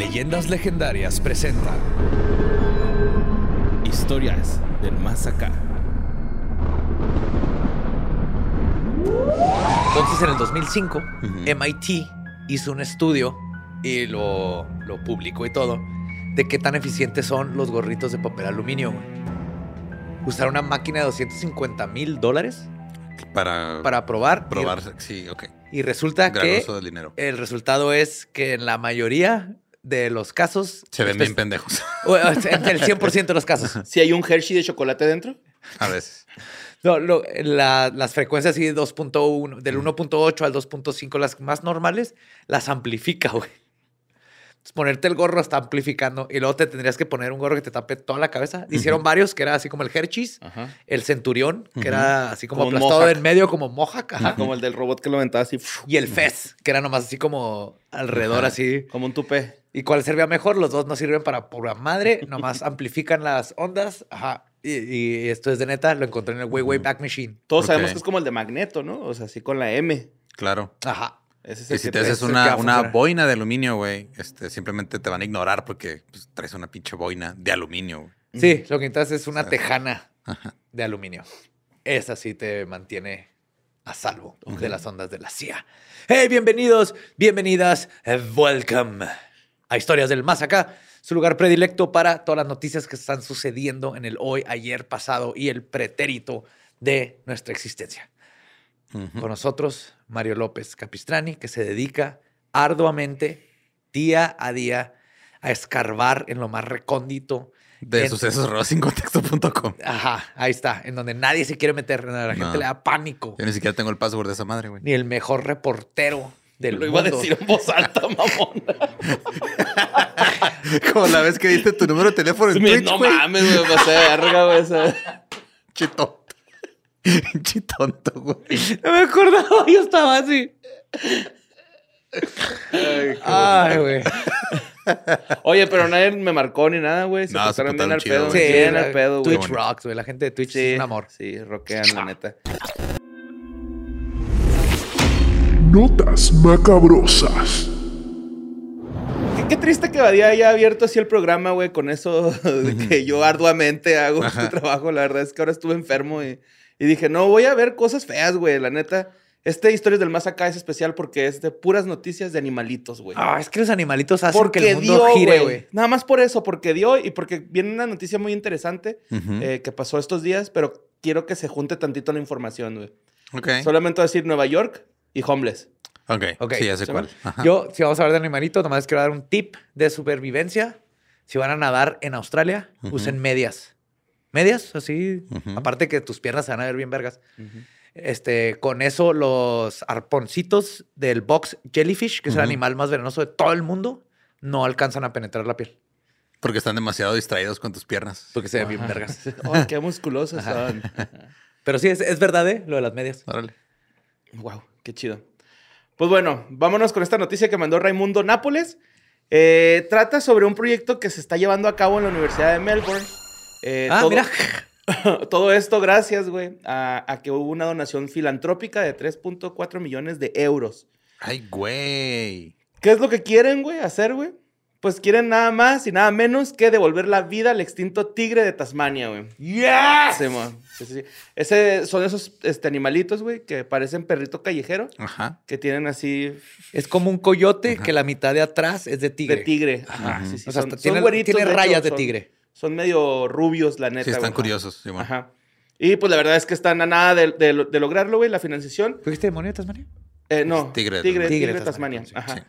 Leyendas Legendarias presenta Historias del Más Acá. Entonces, en el 2005, MIT hizo un estudio y lo, lo publicó y todo de qué tan eficientes son los gorritos de papel aluminio. Usaron una máquina de 250 mil dólares Para, para probar. y- probar. Sí, ok. Y, resulta que el resultado es que en la mayoría de los casos. Se ven bien espe- pendejos. En el 100% de los casos. Si hay un Hershey de chocolate dentro. A veces. No, lo- la- las frecuencias así de 2.1, del 1.8 al 2.5, las más normales, las amplifica, güey. Entonces, ponerte el gorro está amplificando y luego te tendrías que poner un gorro que te tape toda la cabeza. Hicieron varios que era así como el Hershey's, Ajá. el Centurión, que era así como Como aplastado en medio como Mohawk, ajá. Como el del robot que lo aventaba así. Y el Fez, que era nomás así como alrededor, Ajá. así. Como un tupé. ¿Y cuál servía mejor? Los dos no sirven para pura madre, nomás amplifican las ondas. Ajá. Y, y esto es de neta, lo encontré en el Way Way Back Machine. Todos Ok. sabemos que es como el de Magneto, ¿no? O sea, así con la M. Claro. Ajá. Ese es Y el si que te haces una, una boina de aluminio, güey, este, simplemente te van a ignorar porque pues, traes una pinche boina de aluminio. güey. Sí, lo que necesitas es una tejana Ajá. de aluminio. Esa sí te mantiene a salvo de las ondas de la CIA. Hey, bienvenidos, bienvenidas, eh, welcome a Historias del Más Acá, su lugar predilecto para todas las noticias que están sucediendo en el hoy, ayer, pasado y el pretérito de nuestra existencia. Ujú. Con nosotros, Mario López Capistrani, que se dedica arduamente, día a día, a escarbar en lo más recóndito De en- sucesosrosincontexto.com. Ajá, ahí está, en donde nadie se quiere meter, la gente No. le da pánico. Yo ni siquiera tengo el password de esa madre, güey. Ni el mejor reportero del Lo iba a mundo. decir en voz alta, mamón. Como la vez que diste tu número de teléfono en Twitch, no güey. mames, güey. Pasé de verga, güey. esa- Chitonto. Chitonto, güey. No me acordaba, yo estaba así. Ay, güey. Oye, pero nadie me marcó ni nada, güey. Se No, se portaron bien portaron al chido, pedo. güey. Sí, bien al pedo, güey. Twitch rocks, güey. La gente de Twitch Sí, es un amor. Sí, rockean, la neta. Notas macabrosas. Qué, qué triste que Badía haya abierto así el programa, güey, con eso de que yo arduamente hago su trabajo. La verdad es que ahora estuve enfermo y, y dije, no, voy a ver cosas feas, güey. La neta, este Historias del Más Acá es especial porque es de puras noticias de animalitos, güey. Ah, es que los animalitos hacen porque que el mundo dio, gire, güey. Nada más por eso, porque dio y porque viene una noticia muy interesante eh, que pasó estos días, pero quiero que se junte tantito la información, güey. Ok. Solamente voy a decir Nueva York y homeless. Ok. Ok. Sí, ya sé ¿Se cuál. Yo, si vamos a hablar de animalitos, nomás quiero dar un tip de supervivencia. Si van a nadar en Australia, usen medias. Medias, así. Aparte que tus piernas se van a ver bien vergas. Este, con eso, los arponcitos del box jellyfish, que es el animal más venenoso de todo el mundo, no alcanzan a penetrar la piel. Porque están demasiado distraídos con tus piernas. Porque se ven bien vergas. Ay, qué musculosos son. Pero sí, es, es verdad, ¿eh? Lo de las medias. Órale. Wow, qué chido. Pues bueno, vámonos con esta noticia que mandó Raimundo Nápoles. Eh, trata sobre un proyecto que se está llevando a cabo en la Universidad de Melbourne. Eh, ah, todo, mira. todo esto gracias, güey, a, a que hubo una donación filantrópica de 3.4 millones de euros. Ay, güey. ¿Qué es lo que quieren, güey, hacer, güey? Pues quieren nada más y nada menos que devolver la vida al extinto tigre de Tasmania, güey. ¡Yes! Sí. Sí, sí, sí. Ese, son esos este, animalitos, güey, que parecen perrito callejero, Ajá. que tienen así Es como un coyote que la mitad de atrás es de tigre. de tigre. Ajá, sí, sí. O sea, son, tiene, güeritos, tiene de hecho, rayas de tigre. Son medio rubios, la neta. Sí, están güey. curiosos. Simón. Ajá. Y pues la verdad es que están a nada de, de- de lograrlo, güey, la financiación. ¿Fuiste demonio de Tasmania? Eh, no, Es tigre de tigre, Tasmania. tigre Tigre de de Tasmania. Tasmania, Ajá.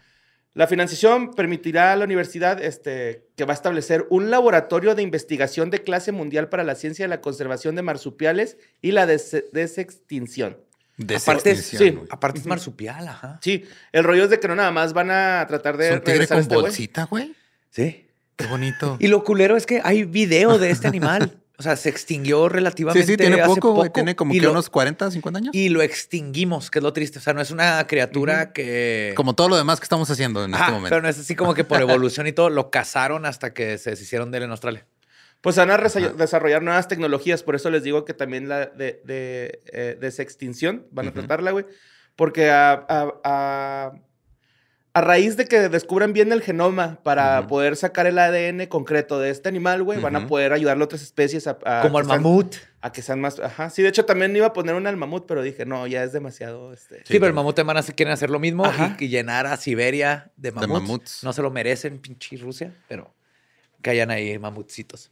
La financiación permitirá a la universidad este, que va a establecer un laboratorio de investigación de clase mundial para la ciencia de la conservación de marsupiales y la des- desextinción. Aparte, Desextinción, sí. Aparte es marsupial, ajá. Sí, el rollo es de que no nada más van a tratar de ¿Es un tigre con este bolsita, güey? Sí. Qué bonito. Y lo culero es que hay video de este animal. O sea, se extinguió Sí, relativamente sí, tiene hace poco, güey. Tiene como que lo, unos 40, 50 años. Y lo extinguimos, que es lo triste. O sea, no es una criatura que... Como todo lo demás que estamos haciendo en Ajá, este momento. pero no es así como que por evolución y todo, lo cazaron hasta que se deshicieron de él en Australia. Pues van a desarrollar nuevas tecnologías, por eso les digo que también la de, de, eh, desextinción van a tratarla, güey. Porque a, a- a- a raíz de que descubran bien el genoma para poder sacar el ADN concreto de este animal, güey, van a poder ayudarle a otras especies a, a Como sean- mamut. A que sean más. Ajá. Sí, de hecho también iba a poner una al mamut, pero dije, no, ya es demasiado. Este... Sí, pero el mamut de Mana se quieren hacer lo mismo Ajá. y, y llenar a Siberia de mamuts. mamuts. No se lo merecen, pinche Rusia, pero que hayan ahí mamutcitos.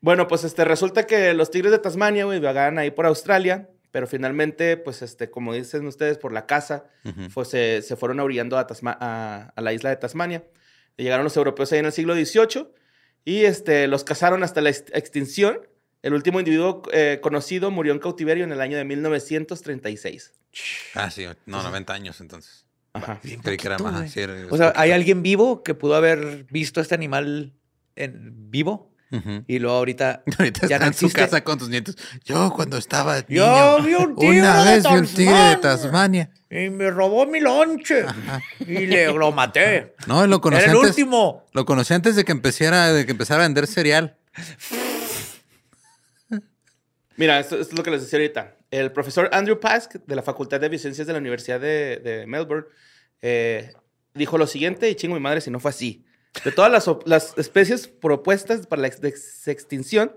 Bueno, pues este, resulta que los tigres de Tasmania, güey, vagan ahí por Australia, pero finalmente, pues, este, como dicen ustedes, por la casa, Ujú. pues, se, se fueron orillando a, Tasma- a, a la isla de Tasmania. Llegaron los europeos ahí en el siglo XVIII y este, los cazaron hasta la ex- extinción. El último individuo eh, conocido murió en cautiverio en el año de 1936. Ah, sí, no, 90 años entonces. Ajá. Era poquito, más. sí, era- O sea, es ¿hay poquito. alguien vivo que pudo haber visto este animal en vivo? Y luego ahorita, Ahorita ya está no en su casa con tus nietos. Yo cuando estaba Yo niño, vi un tigre una de vez vi un tigre de Tasmania. Y me robó mi lonche. Y le lo maté. No, lo conocí Era el antes. último. Lo conocí antes de que empezara, de que empezara a vender cereal. Mira, esto, esto es lo que les decía ahorita. El profesor Andrew Pask, de la Facultad de Biociencias de la Universidad de, de Melbourne, eh, dijo lo siguiente, y chingo mi madre si no fue así. De todas las, especies propuestas para la ex- ex- extinción,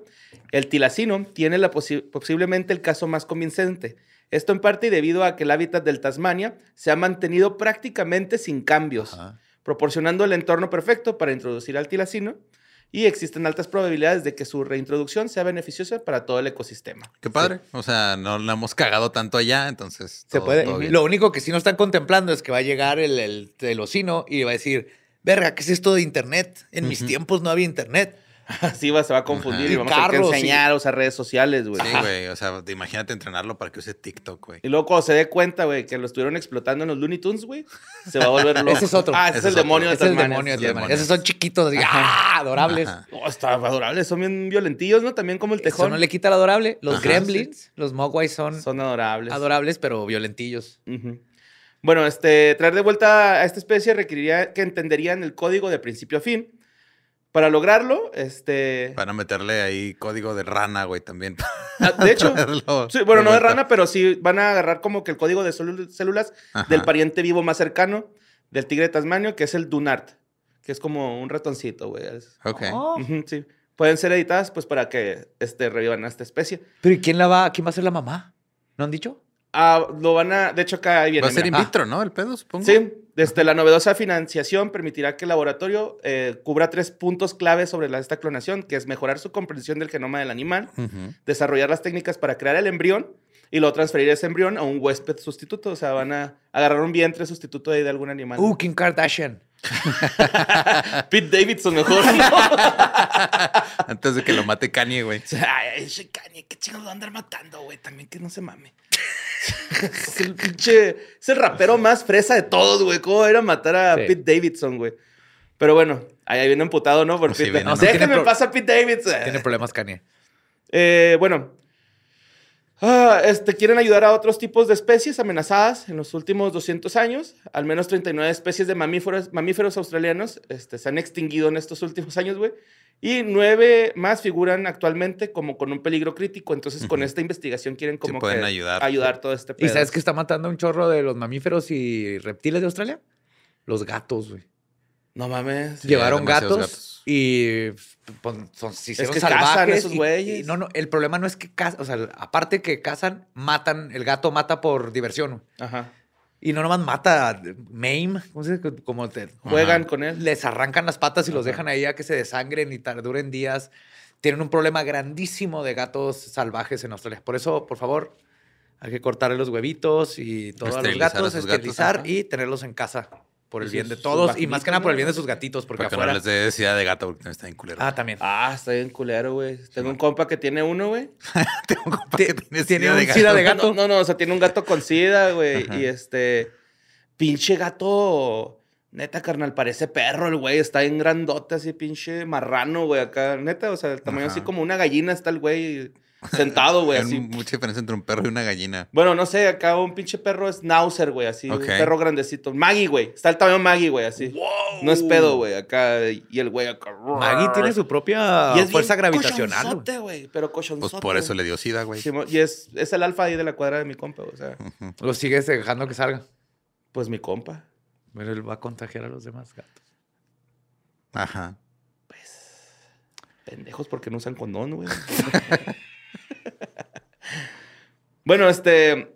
el tilacino tiene la posi- posiblemente el caso más convincente. Esto en parte debido a que el hábitat del Tasmania se ha mantenido prácticamente sin cambios, Ajá. proporcionando el entorno perfecto para introducir al tilacino y existen altas probabilidades de que su reintroducción sea beneficiosa para todo el ecosistema. Qué padre. O sea, no la hemos cagado tanto allá, entonces. Se todo- puede. todo bien. Lo único que sí no están contemplando es que va a llegar el, el telocino y va a decir, verga, ¿qué es esto de internet? En mis tiempos no había internet. Así va, se va a confundir Ajá. y Y vamos a tener carros, que enseñar a usar redes sociales, güey. Sí, güey. O sea, te imagínate entrenarlo para que use TikTok, güey. Y luego cuando se dé cuenta, güey, que lo estuvieron explotando en los Looney Tunes, güey, se va a volver loco. Ese es otro. Ah, ese, Ese es el demonio de Ese es el demonio de sí, Tasmania. Esos son chiquitos, así, ¡ah! adorables. Ajá. Oh, está adorable, son bien violentillos, ¿no? También como el Eso tejón. no le quita lo adorable. Los Ajá, gremlins, los mogwais son, Son adorables. adorables, pero violentillos. Ujú. Bueno, este, traer de vuelta a esta especie requeriría que entenderían el código de principio a fin. Para lograrlo, este... Van a meterle ahí código de rana, güey, también. ah, De hecho, Sí, bueno, no de rana, pero sí van a agarrar como que el código de célul- células Ajá. del pariente vivo más cercano del tigre de Tasmanio, que es el Dunart, que es como un ratoncito, güey. Es- Ok. Oh. Sí. Pueden ser editadas pues para que este, revivan a esta especie. Pero ¿y quién la va? ¿Quién va a ser la mamá? ¿No han dicho? Ah, lo van a, de hecho acá viene. Va a ser in mira. vitro, ¿no? El pedo, supongo. Sí, desde la novedosa financiación permitirá que el laboratorio eh, cubra tres puntos clave sobre la, esta clonación, que es mejorar su comprensión del genoma del animal, desarrollar las técnicas para crear el embrión y luego transferir ese embrión a un huésped sustituto. O sea, van a agarrar un vientre sustituto de, de algún animal. Uh, Kim Kardashian. Pete Davidson mejor. Antes de que lo mate Kanye, güey. Ay, ese Kanye, qué chingados a andar matando, güey. También que no se mame. es el pinche... Es el rapero más fresa de todos, güey. ¿Cómo era matar a Sí. Pete Davidson, güey? Pero bueno, ahí viene emputado, ¿no? Por Sí, Pete. viene, No, ¿no? Déjenme Tiene pro- pasar Pete Davidson. Tiene problemas, Kanye. Eh, bueno, Ah, este, quieren ayudar a otros tipos de especies amenazadas en los últimos 200 años. Al menos 39 especies de mamíferos, mamíferos australianos este, se han extinguido en estos últimos años, güey. Y nueve más figuran actualmente como con un peligro crítico. Entonces, con esta investigación quieren como pueden que ayudar. ayudar todo este ¿Y pedo. sabes que está matando a un chorro de los mamíferos y reptiles de Australia? Los gatos, güey. No mames. Sí, Llevaron gatos, gatos. y pues, son, se hicieron que cazan salvajes. esos güeyes. no, no, el problema no es que cazan, o sea, aparte que cazan, matan, el gato mata por diversión. Ajá. Y no nomás mata, maim, ¿cómo se dice? Como te, Juegan con él. les arrancan las patas y los dejan ahí a que se desangren y duren días. Tienen un problema grandísimo de gatos salvajes en Australia. Por eso, por favor, hay que cortarle los huevitos y todos los a gatos, sus gatos, esterilizar ajá. y tenerlos en casa. Por el bien de todos y más que nada por el bien de sus gatitos, porque Porque no afuera. les dé de gato porque está bien culero. Ah, también. Ah, está bien culero, güey. Tengo un compa que tiene uno, güey. Tengo un compa que tiene tiene sida un de sida gato. de gato. No, no, no, o sea, tiene un gato con sida, güey. Y este. Pinche gato. Neta, carnal, parece perro el güey. Está en grandote, así, pinche marrano, güey. Acá, neta, o sea, el tamaño Ajá. así como una gallina está el güey sentado, güey, Hay así. mucha diferencia entre un perro y una gallina. Bueno, no sé, acá un pinche perro es Schnauzer, güey, así. Un perro grandecito. Maggie, güey. Está el tamaño Maggie, güey, así. No es pedo, güey, acá. Y el güey acá. Maggie tiene su propia Y es fuerza bien gravitacional. güey. cochonzote, güey. Pero cochonzote. Pues por eso le dio sida, güey. Y es, es el alfa ahí de la cuadra de mi compa, o sea, Lo sigues dejando que salga. pues mi compa. Pero él va a contagiar a los demás gatos. Ajá. Pendejos porque no usan condón, güey. bueno, este.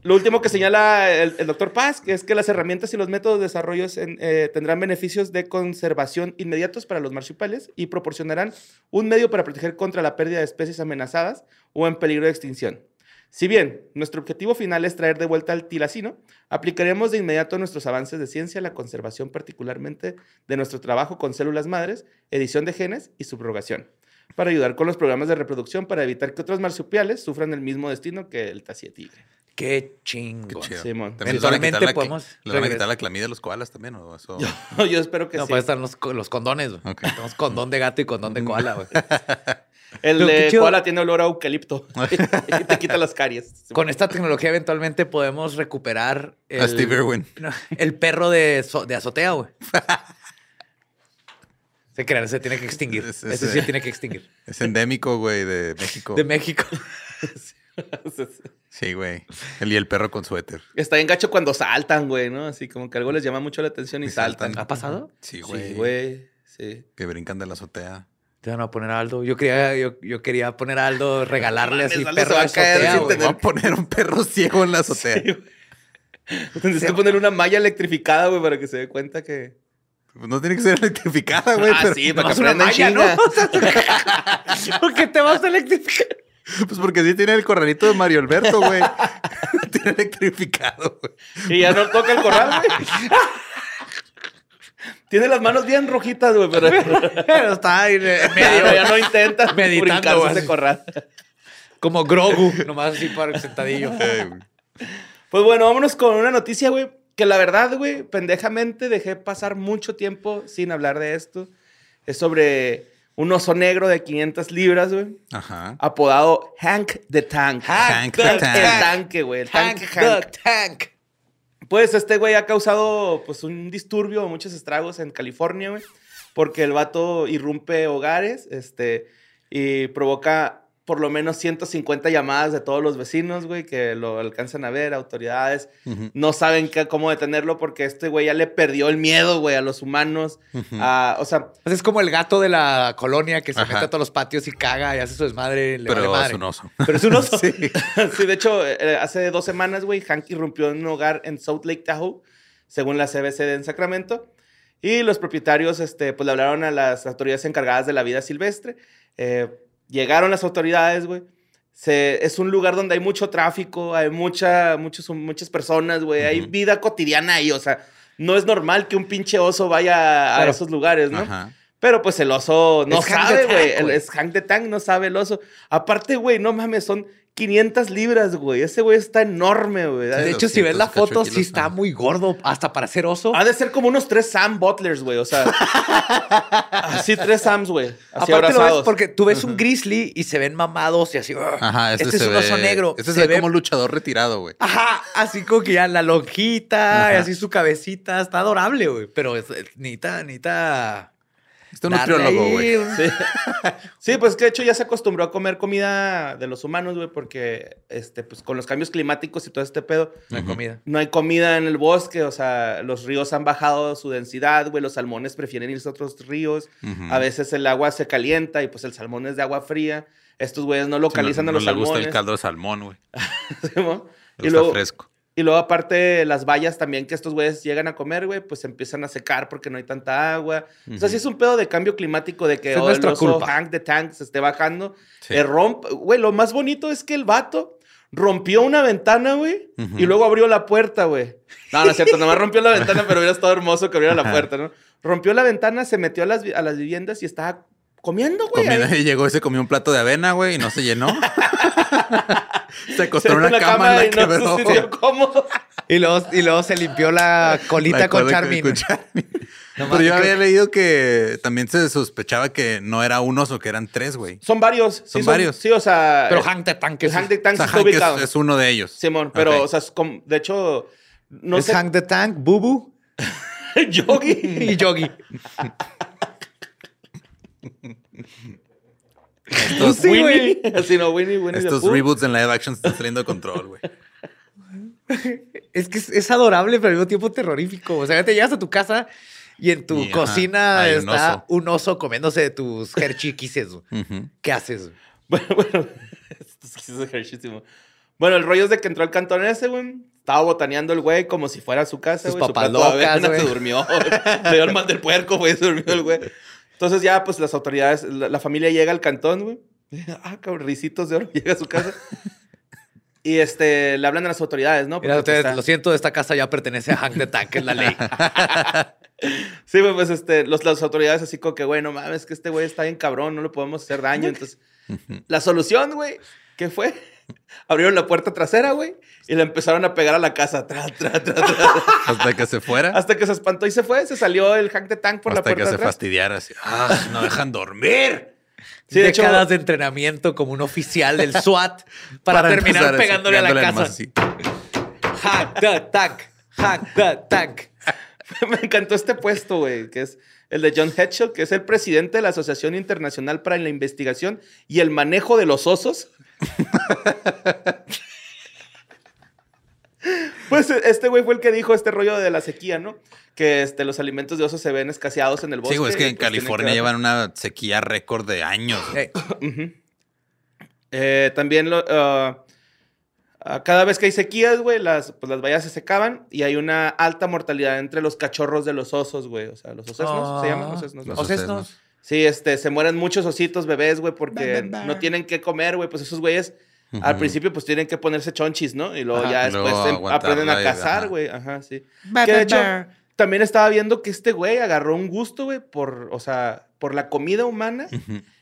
Lo último que señala el, doctor Paz es que las herramientas y los métodos de desarrollo eh, tendrán beneficios de conservación inmediatos para los marsupiales y proporcionarán un medio para proteger contra la pérdida de especies amenazadas o en peligro de extinción. Si bien nuestro objetivo final es traer de vuelta al tilacino, aplicaremos de inmediato nuestros avances de ciencia a la conservación, particularmente de nuestro trabajo con células madres, edición de genes y subrogación, para ayudar con los programas de reproducción para evitar que otros marsupiales sufran el mismo destino que el tigre. Qué Qué chingo. Simón. Eventualmente la podemos ¿Le van a quitar la clamidia a los koalas también? ¿o eso? Yo espero que No, sí. pueden estar los, los condones. güey. Ok. Tenemos condón de gato y condón de koala, güey. El de koala tiene olor a eucalipto y te quita las caries. Con esta tecnología eventualmente podemos recuperar el, A Steve Irwin. No, el perro de, de azotea, güey. Se crean, se tiene que extinguir. Es- Ese es- sí tiene que extinguir. Es endémico, güey, de México. De México. Sí, güey. El y el perro con suéter. Está bien gacho cuando saltan, güey, ¿no? Así como que algo les llama mucho la atención y, Y saltan. saltan. ¿Ha pasado? Sí, Sí, güey. güey. Sí. que brincan de la azotea. Te van a poner a Aldo. Yo quería, yo, yo quería poner a Aldo, regalarle así perro a caer güey. Voy a poner un perro ciego en la azotea. Tendrías que poner una malla electrificada, güey, para que se dé cuenta que. Pues no tiene que ser electrificada, güey. ah, pero- sí, para que en malla. ¿Por qué te vas a electrificar? Pues porque sí tiene el corralito de Mario Alberto, güey. tiene electrificado, güey. Y ya no toca el corral, güey. Tiene las manos bien rojitas, güey, pero. Pero está ahí Medio, ya no intenta Meditando, ese corral. Como Grogu, nomás así para el sentadillo. Pues bueno, vámonos con una noticia, güey. Que la verdad, güey, pendejamente dejé pasar mucho tiempo sin hablar de esto. Es sobre un oso negro de 500 libras, güey. Ajá. Apodado Hank the Tank. Hank the el, Tank. el tanque, güey. El Hank tanque the Hank. Tank. Pues este güey ha causado pues un disturbio, muchos estragos en California, güey. Porque el vato irrumpe hogares, este, y provoca por lo menos 150 llamadas de todos los vecinos, güey, que lo alcanzan a ver, autoridades. Ujú. No saben qué- cómo detenerlo porque este güey ya le perdió el miedo, güey, a los humanos. Ujú. a- o sea, Pues es como el gato de la colonia que se Ajá. mete a todos los patios y caga y hace su desmadre. Le Pero vale es madre. un oso. Pero es un oso. Sí. sí, de hecho, eh, hace dos semanas, güey, Hank irrumpió en un hogar en South Lake Tahoe, según la CBC de en Sacramento. Y los propietarios, este, pues le hablaron a las autoridades encargadas de la vida silvestre. Eh, llegaron las autoridades, güey. Se- es un lugar donde hay mucho tráfico, hay mucha, muchos, muchas personas, güey. Hay vida cotidiana ahí, o sea, no es normal que un pinche oso vaya a esos lugares, ¿no? Ajá. Pero pues el oso no Es sabe, güey. Es Hank the Tank, no sabe el oso. Aparte, güey, no mames, son 500 libras, güey. Ese güey está enorme, güey. De hecho, si ves la 200 cacho foto, sí está muy gordo, hasta para ser oso. Ha de ser como unos tres Sam Butlers, güey. O sea, así tres Sams, güey. Así Aparte lo ves porque tú ves un grizzly y se ven mamados y así. Ajá, este, este es un oso negro. Este se se ve como luchador retirado, güey. Ajá, así como que ya la lonjita y así su cabecita. Está adorable, güey. Pero es, es- necesita, necesita. Este es un nutriólogo, güey. Sí. Sí, pues que de hecho ya se acostumbró a comer comida de los humanos, güey, porque este, pues con los cambios climáticos y todo este pedo, No hay comida. no hay comida en el bosque, o sea, los ríos han bajado su densidad, güey, los salmones prefieren irse a otros ríos, a veces el agua se calienta y pues el salmón es de agua fría. Estos güeyes no localizan no, a los no le gusta salmones. el caldo de salmón, güey. Le y, fresco. Y luego aparte las bayas también que estos güeyes llegan a comer, güey, pues se empiezan a secar porque no hay tanta agua. O sea, sí es un pedo de cambio climático de que oh, el oso. Hank the Tank se esté bajando. Sí. Eh, romp- Güey, lo más bonito es que el vato rompió una ventana, güey, Ujú. y luego abrió la puerta, güey. No, no es cierto, nomás rompió la ventana, pero hubiera estado hermoso que abriera la puerta, ¿no? Rompió la ventana, se metió a las, a las viviendas y estaba comiendo, güey. Comiendo- y llegó y se comió un plato de avena, güey, y no se llenó. se acostó en una la cama, la y no se sintió cómodo. Y luego, y luego se limpió la colita La con Charmin. con Charmin. Nomás Pero yo había que- leído que también se sospechaba que no era un oso, que eran tres, güey. Son varios. sí, Son varios. Sí, o sea. Pero Hank the Tank es, Hank the Tank O sea, sí está Hank es- ubicado. es, uno de ellos. Simón, pero, o sea, es como- de hecho, no es sé. Hank the Tank, Bubu Yogi. y Yogi. Estos, Sí, güey. Winnie. Así no, Winnie, Winnie. estos reboots en live action están saliendo de control, güey. Es que es, es adorable, pero al mismo tiempo terrorífico. O sea, te llegas a tu casa y en tu Y, ajá, cocina un está oso. un oso comiéndose tus herchiquises. güey. Ujú. ¿Qué haces? Bueno, bueno. Bueno, el rollo es de que entró al cantón ese, güey. Estaba botaneando el güey como si fuera su casa, Sus güey. Su de güey. se durmió. Le dio el mal del puerco, güey. Se durmió el güey. Entonces ya, pues, las autoridades, la, la familia llega al cantón, güey. Ah, cabrón, risitos de oro. Llega a su casa. Y, este, le hablan a las autoridades, ¿no? Mira, ustedes, pues, está- lo siento, esta casa ya pertenece a Hank the Tank, es la ley. Sí, güey, pues este, los, las autoridades así como que, güey, no mames, que este güey está bien cabrón, no le podemos hacer daño. Entonces, la solución, güey, ¿qué fue? Abrieron la puerta trasera, güey, y le empezaron a pegar a la casa. Tra, tra, tra, tra, Hasta que se fuera. hasta que se espantó y se fue. Se salió el hack de tank por la hasta puerta que se atrás. fastidiara. Así, ah, no dejan dormir. Sí, de hecho- Décadas de entrenamiento como un oficial del SWAT para, terminar pegándole a la casa. Hack the Tank, Hack the Tank. Me encantó este puesto, güey, que es el de John Hedgehog, que es el presidente de la Asociación Internacional para la Investigación y el Manejo de los Osos. pues este güey fue el que dijo este rollo de la sequía, ¿no? Que este, los alimentos de osos se ven escaseados en el bosque. Sí, güey, es que en pues, California llevan una sequía récord de años. Hey, Eh, también lo, ah, ah, cada vez que hay sequías, güey, las, pues, las vallas se secaban y hay una alta mortalidad entre los cachorros de los osos, güey. O sea, los osesnos, ¿se llaman? Osesnos, ¿no? Los Osesnos. Sí, este, se mueren muchos ositos bebés, güey, porque no tienen que comer, güey. Pues esos güeyes al principio pues tienen que ponerse chonchis, ¿no? Y luego Ajá. ya después luego aprenden a cazar, güey. Ajá, sí. Que de hecho, también estaba viendo que este güey agarró un gusto, güey, por, o sea, por la comida humana.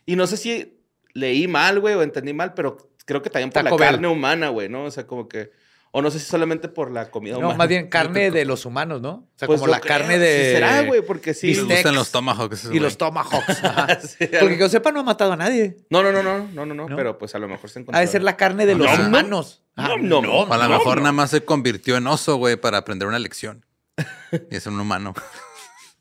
Y no sé si leí mal, güey, o entendí mal, pero creo que también por Taco la Bell. carne humana, güey, ¿no? O sea, como que. O no sé si solamente por la comida No, humana. más bien carne de los humanos, ¿no? O sea, Pues como la creo, carne sí de. será, güey, porque sí. Bistecs. gustan los tomahawks. Y los tomahawks. Sí, Porque que yo sepa, no ha matado a nadie. No, no, no, no, no, no, no, ¿No? pero pues a lo mejor se encontró. Ha de ser la carne de No, los no, humanos. Ah, no, no. A lo No, mejor no. nada más se convirtió en oso, güey, para aprender una lección. Y es un humano.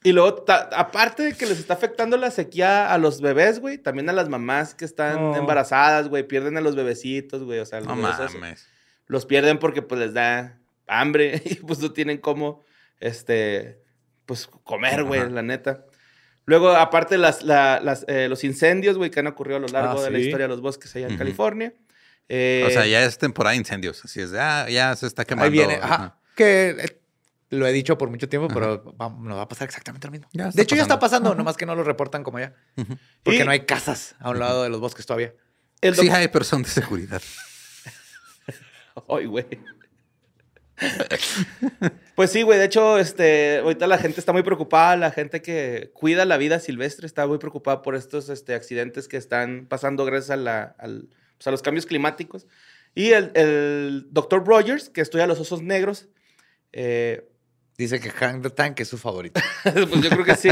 Y luego, aparte de que les está afectando la sequía a los bebés, güey, también a las mamás que están Oh. embarazadas, güey, pierden a los bebecitos, güey, o sea, los, No mames. Los pierden porque pues les da hambre y pues no tienen cómo, este, pues comer, güey, la neta. Luego, aparte, las, la- las, eh, los incendios, güey, que han ocurrido a lo largo Ah, de la historia de los bosques allá en. California. Eh, O sea, ya es temporada de incendios. Así es de, ah, ya se está quemando. Ahí viene. Ajá. Ajá. Que eh, lo he dicho por mucho tiempo, pero va- nos va a pasar exactamente lo mismo. De hecho, ya está pasando. nomás que no lo reportan como ya. Porque Y- no hay casas a un lado de los bosques todavía. el Sí hay, pero son de seguridad. Ay, güey. Pues sí, güey. De hecho, este, ahorita la gente está muy preocupada. La gente que cuida la vida silvestre está muy preocupada por estos este, accidentes que están pasando gracias a, la, al- pues, a los cambios climáticos. Y el, el doctor Rogers, que estudia los osos negros, eh, Dice que Hank the Tank es su favorito. pues yo creo que sí.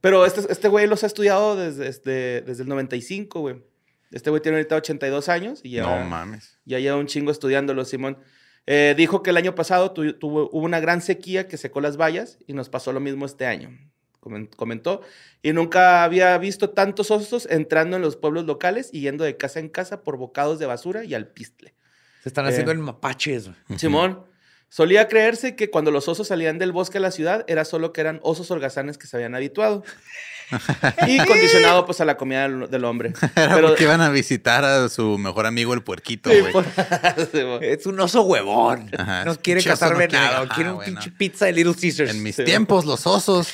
Pero este, este güey los ha estudiado desde, desde, desde el 95, güey. Este güey tiene ahorita 82 años y ya... No mames. Ya lleva un chingo estudiándolo, Simón. Eh, dijo que el año pasado tu- tuvo, hubo una gran sequía que secó las vallas y nos pasó lo mismo este año. Comen- Comentó. Y nunca había visto tantos osos entrando en los pueblos locales y yendo de casa en casa por bocados de basura y alpistle. Se están Eh. haciendo en mapaches. güey. Simón. Solía creerse que cuando los osos salían del bosque a la ciudad era solo que eran osos holgazanes que se habían habituado. y condicionado pues a la comida del, del hombre. Era Pero- porque iban a visitar a su mejor amigo el puerquito, güey. Es un oso huevón. Ajá, No quiere cazar no quiere- venado. ajá, quiere un pinche pizza de Little Caesars. En mis Sí. tiempos, los osos.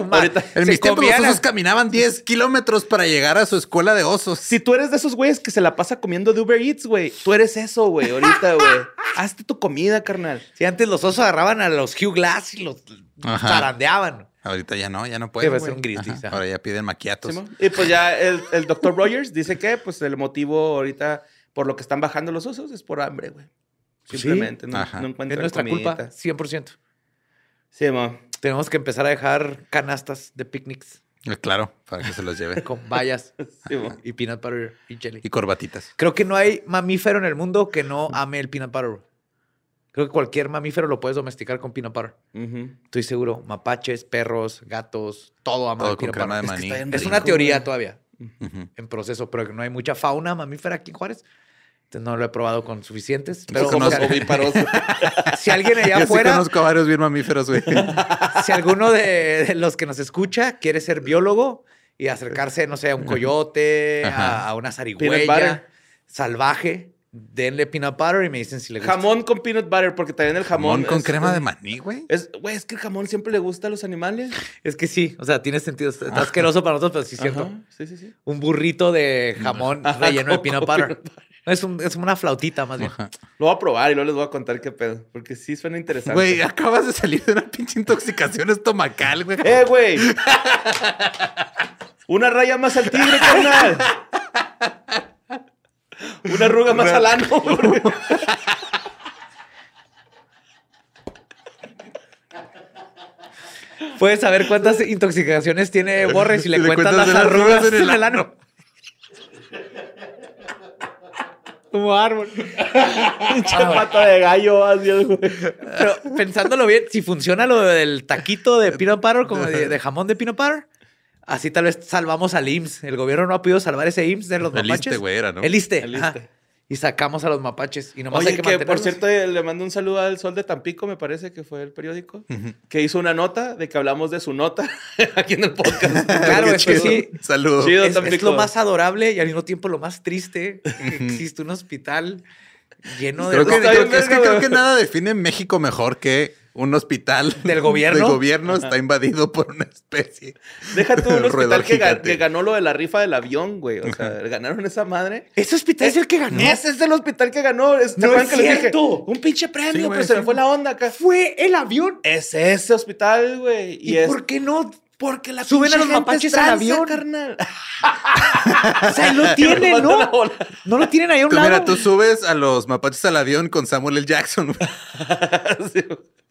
Ahorita- En mis tiempos, los osos caminaban 10 kilómetros para llegar a su escuela de osos. Si tú eres de esos güeyes que se la pasa comiendo de Uber Eats, güey, tú eres eso, güey, ahorita, güey. Hazte tu comida, carnal. Si antes los osos agarraban a los Hugh Glass y los Ajá. zarandeaban. Ahorita ya no, ya no puede. ser un ajá. Ahora ya piden maquiatos. Y pues ya el, el doctor Rogers dice que, pues, el motivo ahorita por lo que están bajando los osos es por hambre, güey. Simplemente, no, no Es encuentran nuestra culpa, comidita. 100%. Sí, mo. Tenemos que empezar a dejar canastas de picnics Eh, Claro, para que se los lleve. con bayas Sí, y peanut butter y jelly. y corbatitas. Creo que no hay mamífero en el mundo que no ame el peanut butter. Creo que cualquier mamífero lo puedes domesticar con peanut butter. Ujú. Estoy seguro. Mapaches, perros, gatos, todo ama Todo el con peanut crema de butter. Es que maní. está bien Es una teoría todavía Ujú. en proceso, pero que no hay mucha fauna mamífera aquí en Juárez. No lo he probado con suficientes. Pero si, ovíparos. si alguien allá Yo sí afuera, conozco a varios bien mamíferos, güey. si alguno de, de los que nos escucha quiere ser biólogo y acercarse, no sé, a un coyote, Ajá. a, a una zarigüeya salvaje, denle peanut butter y me dicen si le gusta. jamón con peanut butter, porque también el jamón. Jamón con es- crema de maní, güey. Es, güey, es que el jamón siempre le gusta a los animales. Es que sí, o sea, tiene sentido. Está está asqueroso para nosotros, pero sí es cierto. Ajá, Sí, sí, sí. Un burrito de jamón Ajá, relleno de peanut butter. Es, un- es una flautita más bien. Lo voy a probar y luego les voy a contar qué pedo. Porque sí suena interesante. Güey, acabas de salir de una pinche intoxicación estomacal, güey. ¡Eh, güey! Una raya más al tigre, carnal. Una arruga más al ano. güey. Puedes saber cuántas intoxicaciones tiene Borre si le le cuentas cuentas las las arrugas arrugas en el ano. Como árbol. Pinche pata de gallo, así, güey. Pero pensándolo bien, si funciona lo del taquito de peanut butter, como de, de jamón de peanut butter, así tal vez salvamos al IMSS. El gobierno no ha podido salvar ese IMSS de los El mapaches. ISSSTE, güey, era, ¿no? El. El ajá. Y sacamos a los mapaches. Y nomás Oye, hay que, que, por cierto, eh, le mando un saludo al Sol de Tampico, me parece que fue el periódico, que hizo una nota de que hablamos de su nota aquí en el podcast. Claro, es que sí. Saludos. Chido. Es, es lo más adorable y al mismo tiempo lo más triste que existe un hospital lleno de... Creo que, Está creo bien que- es que creo que nada define México mejor que un hospital ¿Del gobierno? del gobierno está invadido por una especie. Deja tú un hospital que, ga- que ganó lo de la rifa del avión, güey. O sea, ganaron esa madre. Ese hospital es el que ganó. Ese es el hospital que ganó. ¿Te No es que cierto. Un pinche premio, Sí, güey, pero se me sí, fue la onda acá. Fue el avión. Es ese hospital, güey. ¿Y, Y, es por qué no? porque la Suben a los gente mapaches es al avión? carnal. O sea, lo tienen, ¿no? No lo tienen ahí a un Tú, lado. mira, tú subes a los mapaches al avión con Samuel L. Jackson. güey. Sí.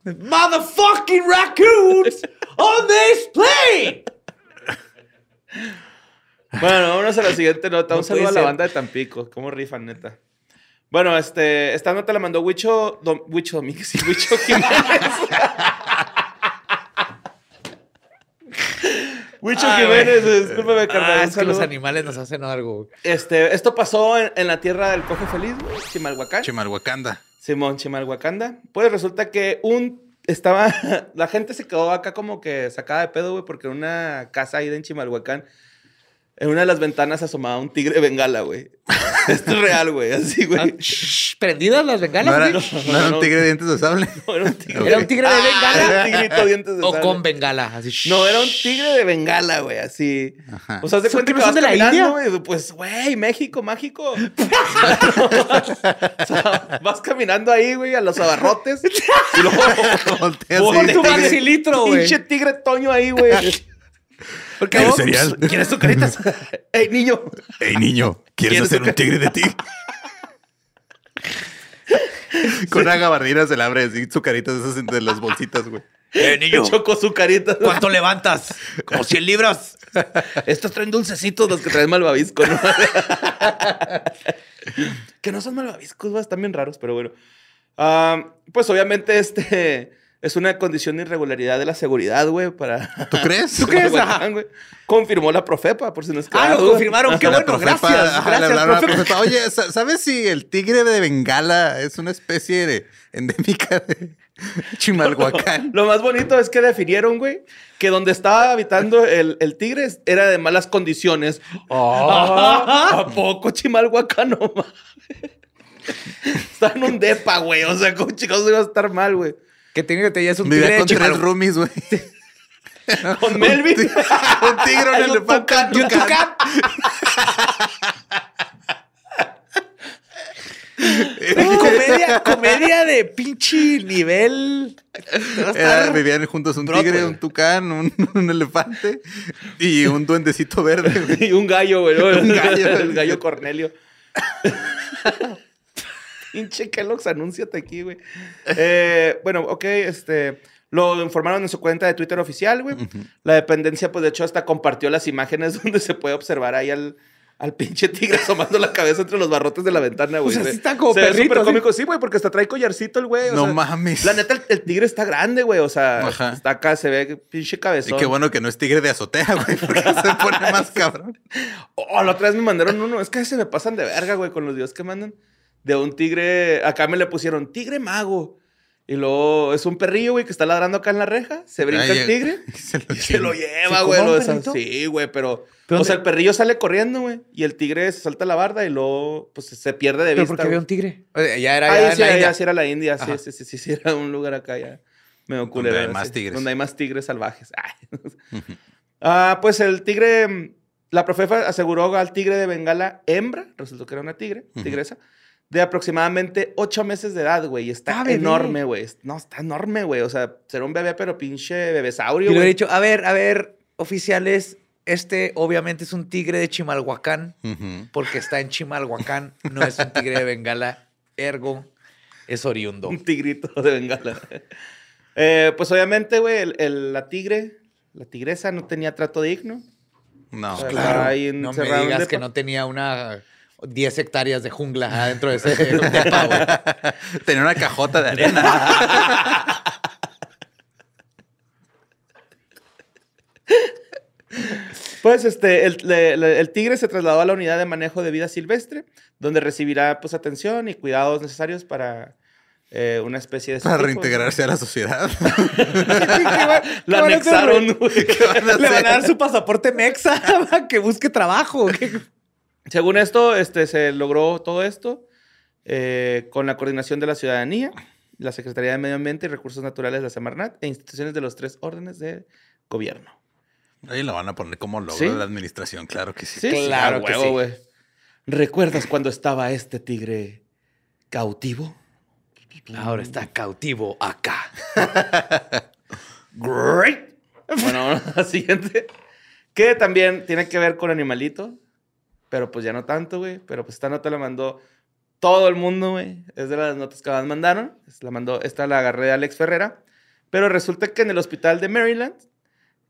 Motherfucking raccoons on this plane. Bueno, vámonos a la siguiente nota. No Un saludo a la banda de Tampico. ¿Cómo rifan, neta? Bueno, este, esta nota la mandó Huicho, Dom- Huicho Domínguez y Huicho Jiménez. Huicho Ay, Jiménez, discúlpame, carnal. Ah, es que los animales nos hacen algo. Este, esto pasó en, en la tierra del coge feliz, güey, Chimalhuacán. Chimalhuacanda. Simón, Chimalhuacanda. Pues resulta que un estaba. La gente se quedó acá como que sacada de pedo, güey, porque en una casa ahí en Chimalhuacán, en una de las ventanas asomaba un tigre de bengala, güey. Esto es real, güey, así, Ah, güey. shh, ¿Prendidas las ¿No bengalas? era, güey? no era no. un tigre de dientes de sable? No, era un tigre. ¿Era un tigre de Ah, bengala? era un tigrito dientes de ¿O sable. con bengala? Así, shh. No, era un tigre de bengala, güey, así. Ajá. O sea, ¿Son cuenta que vas de la India? güey, pues, güey, México, mágico. o sea, vas caminando ahí, güey, a los abarrotes. y luego Volteas Pon y- tu maxilitro, güey. Pinche tigre toño ahí, güey. Porque ¿Quieres vos- cereal? ¿Quieres tu caritas? Ey, niño. Ey, niño, ¿quieres ¿Quieres hacer un tigre de ti? Con una gabardina se le abre así su carita esas de las bolsitas, güey. Eh, niño, Choco su carita. ¿cuánto levantas? Como 100 libras. Estos traen dulcecitos los que traen malvavisco, ¿no? que no son malvaviscos, güey, están bien raros, pero bueno. Ah, pues obviamente este es una condición de irregularidad de la seguridad, güey, para... ¿Tú crees? ¿Tú crees? Güey. Confirmó la Profepa, por si no es Ah, lo confirmaron. Qué La bueno, profepa- gracias. ajá, Gracias, la profepa. Oye, sa- ¿sabes si el tigre de Bengala es una especie de endémica de Chimalhuacán? Lo más bonito es que definieron, güey, que donde estaba habitando el, el tigre era de malas condiciones. Ah, ¿A poco Chimalhuacán no mames? Está en un depa, güey. O sea, ¿cómo chicos iba a estar mal, güey? Que tiene que te es un Vivía tigre con de tres roomies, güey. Con Melvin. Un tigre, un elefante, un y un tucán. comedia, comedia de pinche nivel. Era- vivían juntos un Broadway. tigre, un tucán, un, un elefante y un duendecito verde. güey. y un gallo, güey. ¿no? Un gallo. El gallo Cornelio. Pinche Kellogg's, anúnciate aquí, güey. Eh, bueno, ok, este... Lo informaron en su cuenta de Twitter oficial, güey. La dependencia, pues, de hecho, hasta compartió las imágenes donde se puede observar ahí al, al pinche tigre asomando la cabeza entre los barrotes de la ventana, güey. sea, Se- sí está como se perrito, súper cómico. Sí, güey, porque hasta trae collarcito el güey. o No sea, mames. La neta, el, el tigre está grande, güey. O sea, Ajá. está acá, se ve pinche Y cabezón. qué bueno que no es tigre de azotea, güey, porque se pone más cabrón. Oh, la otra vez me mandaron uno. Es que se me pasan de verga, güey, con los videos que mandan. De un tigre. Acá me le pusieron tigre mago. Y luego es un perrillo, güey, que está ladrando acá en la reja. Se brinca Ay, el tigre. y se lo Y se lo chinga. lleva, ¿Se güey. lo perrito? Sí, güey, pero. ¿Pero o sea, el perrillo sale corriendo, güey. Y el tigre se salta la barda y luego, pues se pierde de Pero vista. porque güey. había un tigre. Eh, Ya era Ah, ya en sí, la ya, India. sí era la India. Sí, Ajá. sí, sí, sí, sí, era un lugar acá ya. Medio Donde culero. hay más sí, tigres. Donde hay más tigres salvajes. Ah, pues el tigre, mm, la profefa aseguró al tigre de Bengala hembra, resultó que era una tigre, tigresa, de aproximadamente ocho meses de edad, güey. y Está Ah, enorme, güey. No, está enorme, güey. O sea, será un bebé, pero pinche Y bebesaurio, le hubiera güey. dicho, a ver, a ver, oficiales, este obviamente es un tigre de Chimalhuacán, porque está en Chimalhuacán, no es un tigre de Bengala, ergo es oriundo. Un tigrito de Bengala. Eh, pues obviamente, güey, el- el- la tigre, la tigresa no tenía trato digno. No, O sea, claro. No me digas que no tenía una 10 hectáreas de jungla adentro de ese depa, güey. Tenía una cajota de arena. Pues este, el, tigre se trasladó a la unidad de manejo de vida silvestre, donde recibirá pues atención y cuidados necesarios para eh, una especie de... Para tipo, reintegrarse a la sociedad. Lo ¿Qué van a hacer, anexaron. Le van a dar su pasaporte mexa para que busque trabajo. ¿qué? Según esto, este, se logró todo esto eh, con la coordinación de la ciudadanía, la Secretaría de Medio Ambiente y Recursos Naturales de la Semarnat e instituciones de los tres órdenes de gobierno. Ahí lo van a poner como logro ¿Sí? de la administración, claro que sí. Claro a que huevo, sí. güey. ¿Recuerdas cuando estaba este tigre cautivo? Ahora está cautivo acá. Great. Bueno, la siguiente. Que también tiene que ver con animalito. Pero pues ya no tanto, güey. Pero pues esta nota la mandó todo el mundo, güey. Es de las notas que más mandaron. La mandó, esta la agarré de Alex Ferrera. Pero resulta que en el hospital de Maryland,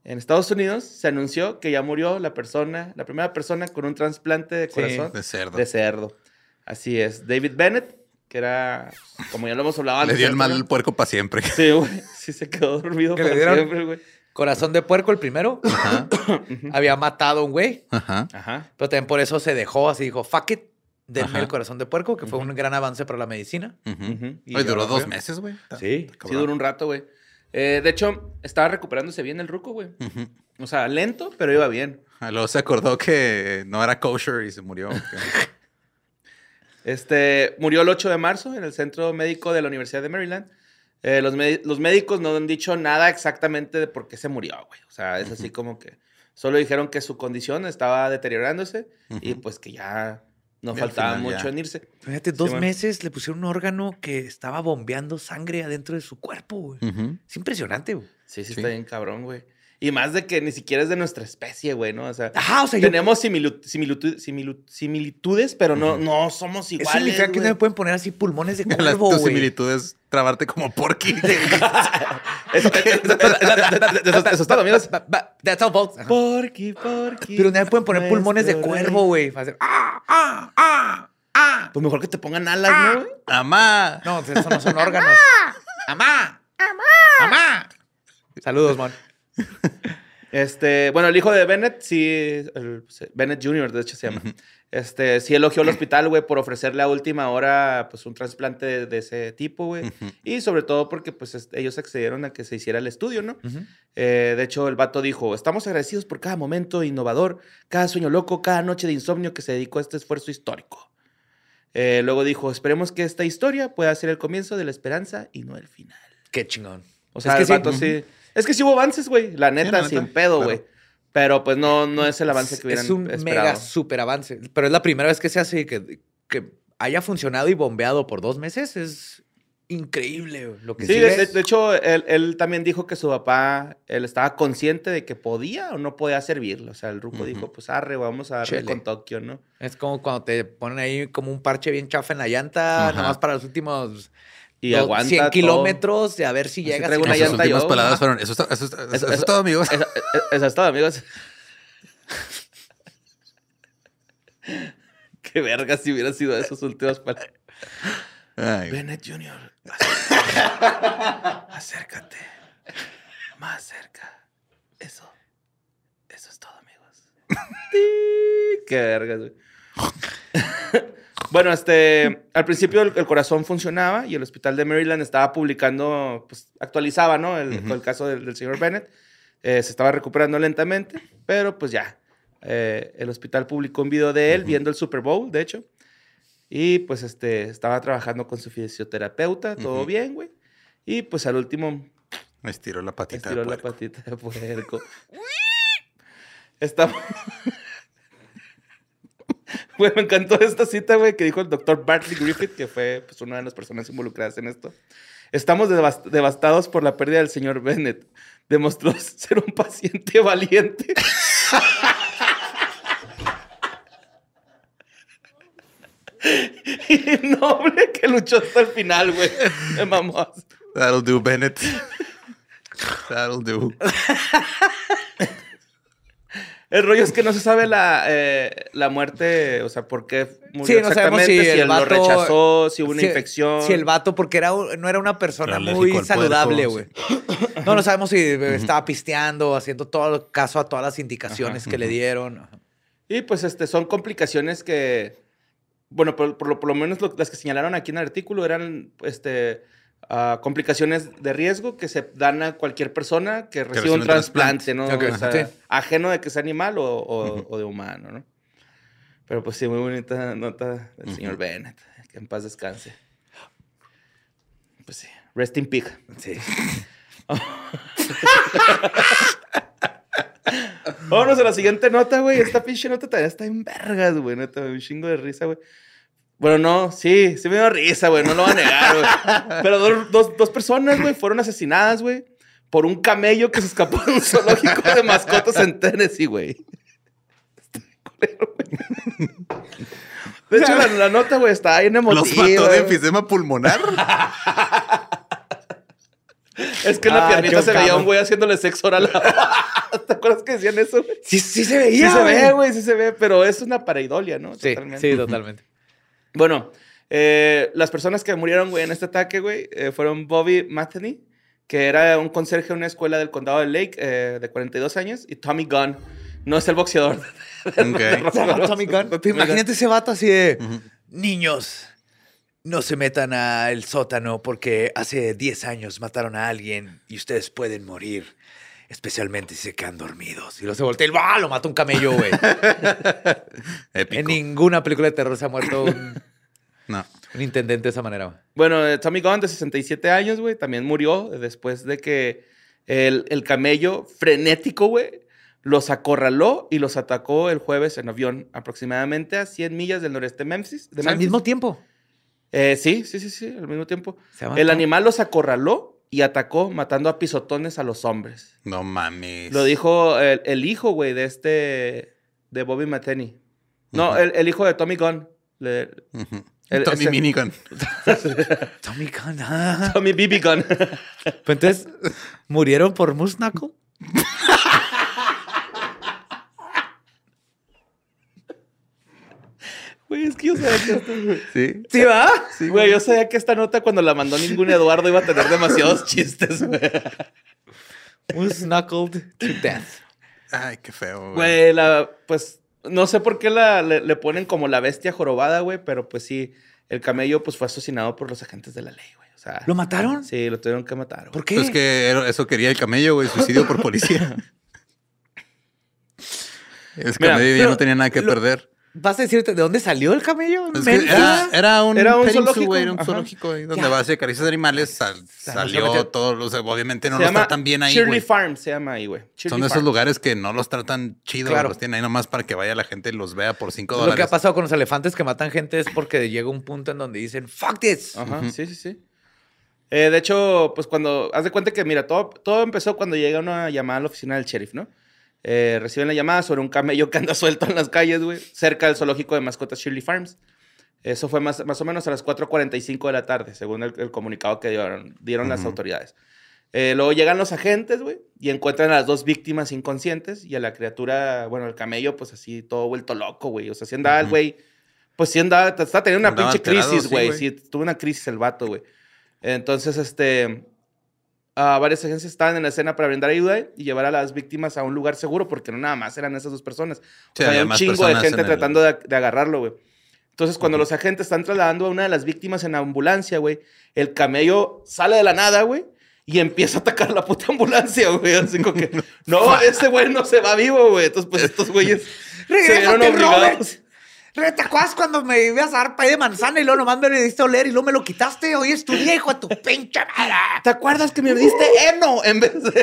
en Estados Unidos, se anunció que ya murió la persona, la primera persona con un trasplante de Sí, corazón De cerdo. de cerdo. Así es. David Bennett, que era, como ya lo hemos hablado Le antes. dio el mal al puerco para siempre. Sí, güey. Sí se quedó dormido ¿Que le para dieron? siempre, güey. Corazón de puerco el primero. Ajá. Había matado a un güey. Ajá. Ajá. Pero también por eso se dejó así, dijo, fuck it, denme Ajá. el corazón de puerco, que fue un gran avance para la medicina. Y Oye, duró dos meses, güey. Sí. Sí, duró un rato, güey. Eh, de hecho, estaba recuperándose bien el ruco, güey. O sea, lento, pero iba bien. Ah, Luego se acordó que no era kosher y se murió. Este, murió el 8 de marzo en el centro médico de la Universidad de Maryland. Eh, los, los médicos no han dicho nada exactamente de por qué se murió, güey. O sea, es así como que solo dijeron que su condición estaba deteriorándose y pues que ya no Y al faltaba final mucho ya. en irse. Fíjate, dos bueno. meses le pusieron un órgano que estaba bombeando sangre adentro de su cuerpo, güey. Ujú. Es impresionante, güey. Sí, sí, Sí. está bien cabrón, güey. Y más de que ni siquiera es de nuestra especie, güey, ¿no? O sea, Ajá, o sea, yo... tenemos similu- similitu- similu- similitudes, pero no, no somos Eso iguales. significa que no me pueden poner así pulmones de cuervo, tu güey. similitud es trabarte como porky. Eso, eso- eso- eso es todo, amigos. Ba- ba- That's all, folks. Porky, porky. Pero no me pueden poner pulmones de cuervo, güey. Hacer, ah, ah, ah, ah. Pues mejor que te pongan alas, ¿no, güey? Amá. No, eso no son órganos. ¡Amá! ¡Amá! ¡Amá! Saludos, man. Este, bueno, el hijo de Bennett, sí, el- Bennett Jr., de hecho se llama. Este, sí elogió al hospital, güey, por ofrecerle a última hora, pues, un trasplante de, de ese tipo, güey. Ujú. Y sobre todo porque, pues, es- ellos accedieron a que se hiciera el estudio, ¿no? Eh, de hecho, el vato dijo, estamos agradecidos por cada momento innovador, cada sueño loco, cada noche de insomnio que se dedicó a este esfuerzo histórico. Eh, luego dijo, esperemos que esta historia pueda ser el comienzo de la esperanza y no el final. Qué chingón. O sea, es que el sí. vato sí... Es que sí hubo avances, güey, la neta, la sin neta, pedo, claro. güey. Pero pues no, no es el avance que hubieran Es un esperado. mega super avance. Pero es la primera vez que se hace que, que haya funcionado y bombeado por dos meses. Es increíble lo que Sí, sigue. de, de hecho, él, él también dijo que su papá, él estaba consciente de que podía o no podía servirlo. O sea, el ruco dijo, pues arre, vamos a darle con Tokio, ¿no? Es como cuando te ponen ahí como un parche bien chafa en la llanta, nada más para los últimos Y aguanta 100 todo. kilómetros de a ver si llegas. traigo y una Sus llanta últimas yo, palabras fueron, eso, está- eso, está- eso- Eso- eso es todo, amigos. Eso, eso es todo, amigos. Qué verga si hubiera sido esas últimas palabras. Ay, Bennett Jr. Acércate. Más cerca. Eso. Eso es todo, amigos. Qué verga, güey. Bueno, este, al principio el, el corazón funcionaba y el hospital de Maryland estaba publicando, pues actualizaba, ¿no? El, caso del, del señor Bennett. Eh, se estaba recuperando lentamente, pero pues ya. Eh, el hospital publicó un video de él viendo el Super Bowl, de hecho. Y pues este, estaba trabajando con su fisioterapeuta, todo bien, güey. Y pues al último Me estiró la patita. de estiró la puerco. patita de puerco. Estamos... Güey, me encantó esta cita, güey, que dijo el doctor Bartley Griffith, que fue pues, una de las personas involucradas en esto. Estamos devas- devastados por la pérdida del señor Bennett. Demostró ser un paciente valiente. y noble que luchó hasta el final, güey. Me mamó. That'll do, Bennett. That'll do. El rollo es que no se sabe la, eh, la muerte, o sea, por qué murió Sí, no sabemos si exactamente, si, el él lo vato- rechazó, si hubo una Si- infección. Si el vato, porque era, no era una persona Era muy saludable, güey. No, no sabemos si estaba pisteando, haciendo todo caso a todas las indicaciones que le dieron. Y pues este, son complicaciones que, bueno, por, por lo, por lo menos lo- las que señalaron aquí en el artículo eran este, ah, complicaciones de riesgo que se dan a cualquier persona que reciba recibe un trasplante, ¿no? Ok, O sea, sí. Ajeno de que sea animal o, o- o de humano, ¿no? Pero pues sí, muy bonita nota del señor Bennett. Que en paz descanse. Pues sí, rest in pig. Sí. Vámonos a la siguiente nota, güey. Esta pinche nota también está en vergas, güey. Neta, un chingo de risa, güey. Bueno, no, sí, sí me dio risa, güey. No lo voy a negar, güey. Pero dos, dos, dos personas, güey, fueron asesinadas, güey, por un camello que se escapó de un zoológico de mascotas en Tennessee, güey. De hecho, la, la nota, güey, está bien Los emotiva. mató de güey. enfisema pulmonar. Es que en la Ah, piernita se veía un güey haciéndole sexo oral. a- ¿Te acuerdas que decían eso, güey? Sí, sí se Sí veía. se ve, güey, sí se ve, pero es una pareidolia, ¿no? Sí, sí, totalmente. Bueno, eh, las personas que murieron, güey, en este ataque, güey, eh, fueron Bobby Matheny, que era un conserje de una escuela del condado de Lake, eh, de 42 años, y Tommy Gunn. No es el boxeador. Ok. Se llama Tommy Gunn. Imagínate ese vato así de... Niños, no se metan al sótano porque hace 10 años mataron a alguien y ustedes pueden morir. Especialmente si se quedan dormidos. Y luego se voltea y ¡ah! lo mata un camello, güey. Épico. En ninguna película de terror se ha muerto un, No. un intendente de esa manera. güey. Bueno, eh, Tommy Gunn, de 67 años, güey, también murió después de que el, el camello frenético, güey, los acorraló y los atacó el jueves en avión, aproximadamente a 100 millas del noreste de Memphis. De O sea, al mismo tiempo. Eh, sí, sí, sí, sí, al mismo tiempo. El animal los acorraló y atacó, matando a pisotones a los hombres. No mames. Lo dijo el, el hijo, güey, de este, de Bobby Matheny. No, el, el hijo de Tommy Gunn. Le- Ujú. el- Tommy ese- Minigun. Tommy Gunn. ah. Tommy BB Gunn. Entonces, ¿murieron por Musnaco? Güey, es que yo sabía que esto... Sí. ¿Sí va? Sí, güey, yo sabía que esta nota cuando la mandó ningún Eduardo iba a tener demasiados chistes, güey. Musnackled to death. Ay, qué feo, güey. Güey, la, pues, no sé por qué la, le, le ponen como la bestia jorobada, güey, pero pues sí, el camello pues fue asesinado por los agentes de la ley, güey. O sea, ¿Lo mataron? Sí, lo tuvieron que matar. güey. ¿Por qué? Pues que eso quería el camello, güey. Suicidio por policía. Ese Mira, camello ya no tenía nada que lo- perder. ¿Vas a decirte de dónde salió el camello? Es que Memphis? era, era un, Era un zoológico, güey, un zoológico ahí donde Ya. vas y acaricias animales. sal- salió todo. o sea, obviamente no se los tratan bien ahí, Shirley güey. Farm se llama ahí, güey. Son de esos Farm. lugares que no los tratan chido. Claro. Los tienen ahí nomás para que vaya la gente y los vea por 5 Lo que ha dólares. pasado con los elefantes que matan gente es porque llega un punto en donde dicen, fuck this. Ajá, sí, sí, sí. Eh, de hecho, pues cuando, haz de cuenta que, mira, todo, todo empezó cuando llega una llamada a la oficina del sheriff, ¿no? Eh, reciben la llamada sobre un camello que anda suelto en las calles, güey, cerca del zoológico de mascotas Shirley Farms. Eso fue más, más o menos a las 4.45 de la tarde, según el, el comunicado que dieron, dieron las Ujú. autoridades. Eh, luego llegan los agentes, güey, y encuentran a las dos víctimas inconscientes y a la criatura, bueno, el camello, pues así todo vuelto loco, güey. O sea, si andaba el Ujú. güey, pues sí andaba, está teniendo una Andaba pinche alterado, crisis, sí, güey. güey. Sí, tuvo una crisis el vato, güey. Entonces, este, ah, varias agencias estaban en la escena para brindar ayuda y llevar a las víctimas a un lugar seguro, porque no nada más eran esas dos personas. O Sí, sea, había un chingo de gente el- tratando de, de agarrarlo, güey. Entonces, cuando los agentes están trasladando a una de las víctimas en ambulancia, güey, el camello sale de la nada, güey, y empieza a atacar la puta ambulancia, güey. Así como que, no, ese güey no se va vivo, güey. Entonces, pues estos güeyes se vieron ¡Regrésate, obligados. ¿Te acuerdas cuando me ibas a dar pay de manzana y luego nomás me le diste a oler y luego me lo quitaste? Hoy es tu hijo a tu pinche madre. ¿Te acuerdas que me diste heno en vez de.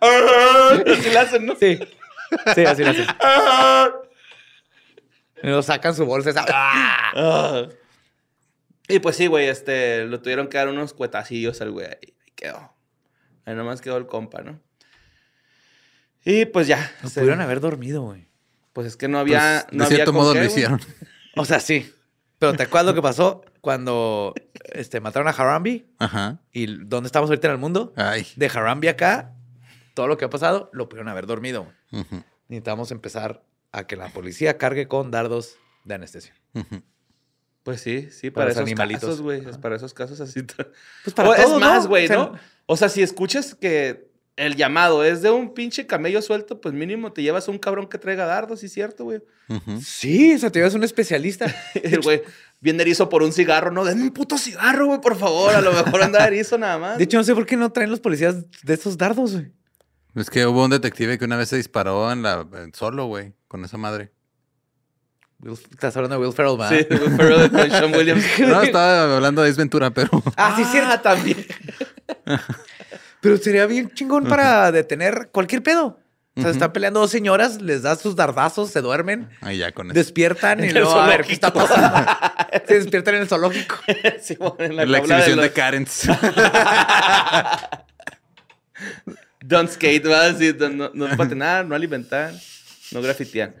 Así le hacen, ¿no? Sí. Sí, así lo hacen. Y luego sacan su bolsa. esa-. Ah. Y pues sí, güey, este, lo tuvieron que dar unos cuetacillos al güey. Ahí quedó. Ahí nomás quedó el compa, ¿no? Y pues ya. No se- pudieron haber dormido, güey. Pues es que no había. Pues, no de había cierto modo qué, lo hicieron. O sea, sí. Pero ¿te acuerdas lo que pasó cuando este, mataron a Harambe? Ajá. ¿Y dónde estamos ahorita en el mundo? Ay. De Harambe acá, todo lo que ha pasado, lo pudieron haber dormido. Ujú, Necesitamos empezar a que la policía cargue con dardos de anestesia. ujú. Pues sí, sí, Para para, esos animalitos. casos, güey. es Para esos casos así. Pues para O todo, es más, ¿no? güey, O sea, ¿no? O sea, si escuchas que el llamado es de un pinche camello suelto, pues mínimo te llevas un cabrón que traiga dardos, ¿sí es cierto, güey? Sí, o sea, te llevas un especialista. El güey bien erizo por un cigarro, no, denme un puto cigarro, güey, por favor. A lo mejor anda erizo nada más. De hecho, no sé por qué no traen los policías de esos dardos, güey. Es que hubo un detective que una vez se disparó en la en solo, güey, con esa madre. Will- Estás hablando de Will Ferrell, ¿verdad? Sí, Will Ferrell con Sean Williams. No, estaba hablando de Ace Ventura, pero Ah, sí, cierto. también. Pero sería bien chingón para detener cualquier pedo. O sea, están peleando dos señoras, les das sus dardazos, se duermen, ahí ya con eso. despiertan y En el luego a ver qué está zoológico. pasando. se despiertan en el zoológico. Sí, bueno, en la, exhibición de, los- Karens. Don't skate, ¿verdad? Sí, no, no patinar, no alimentar, no grafitear.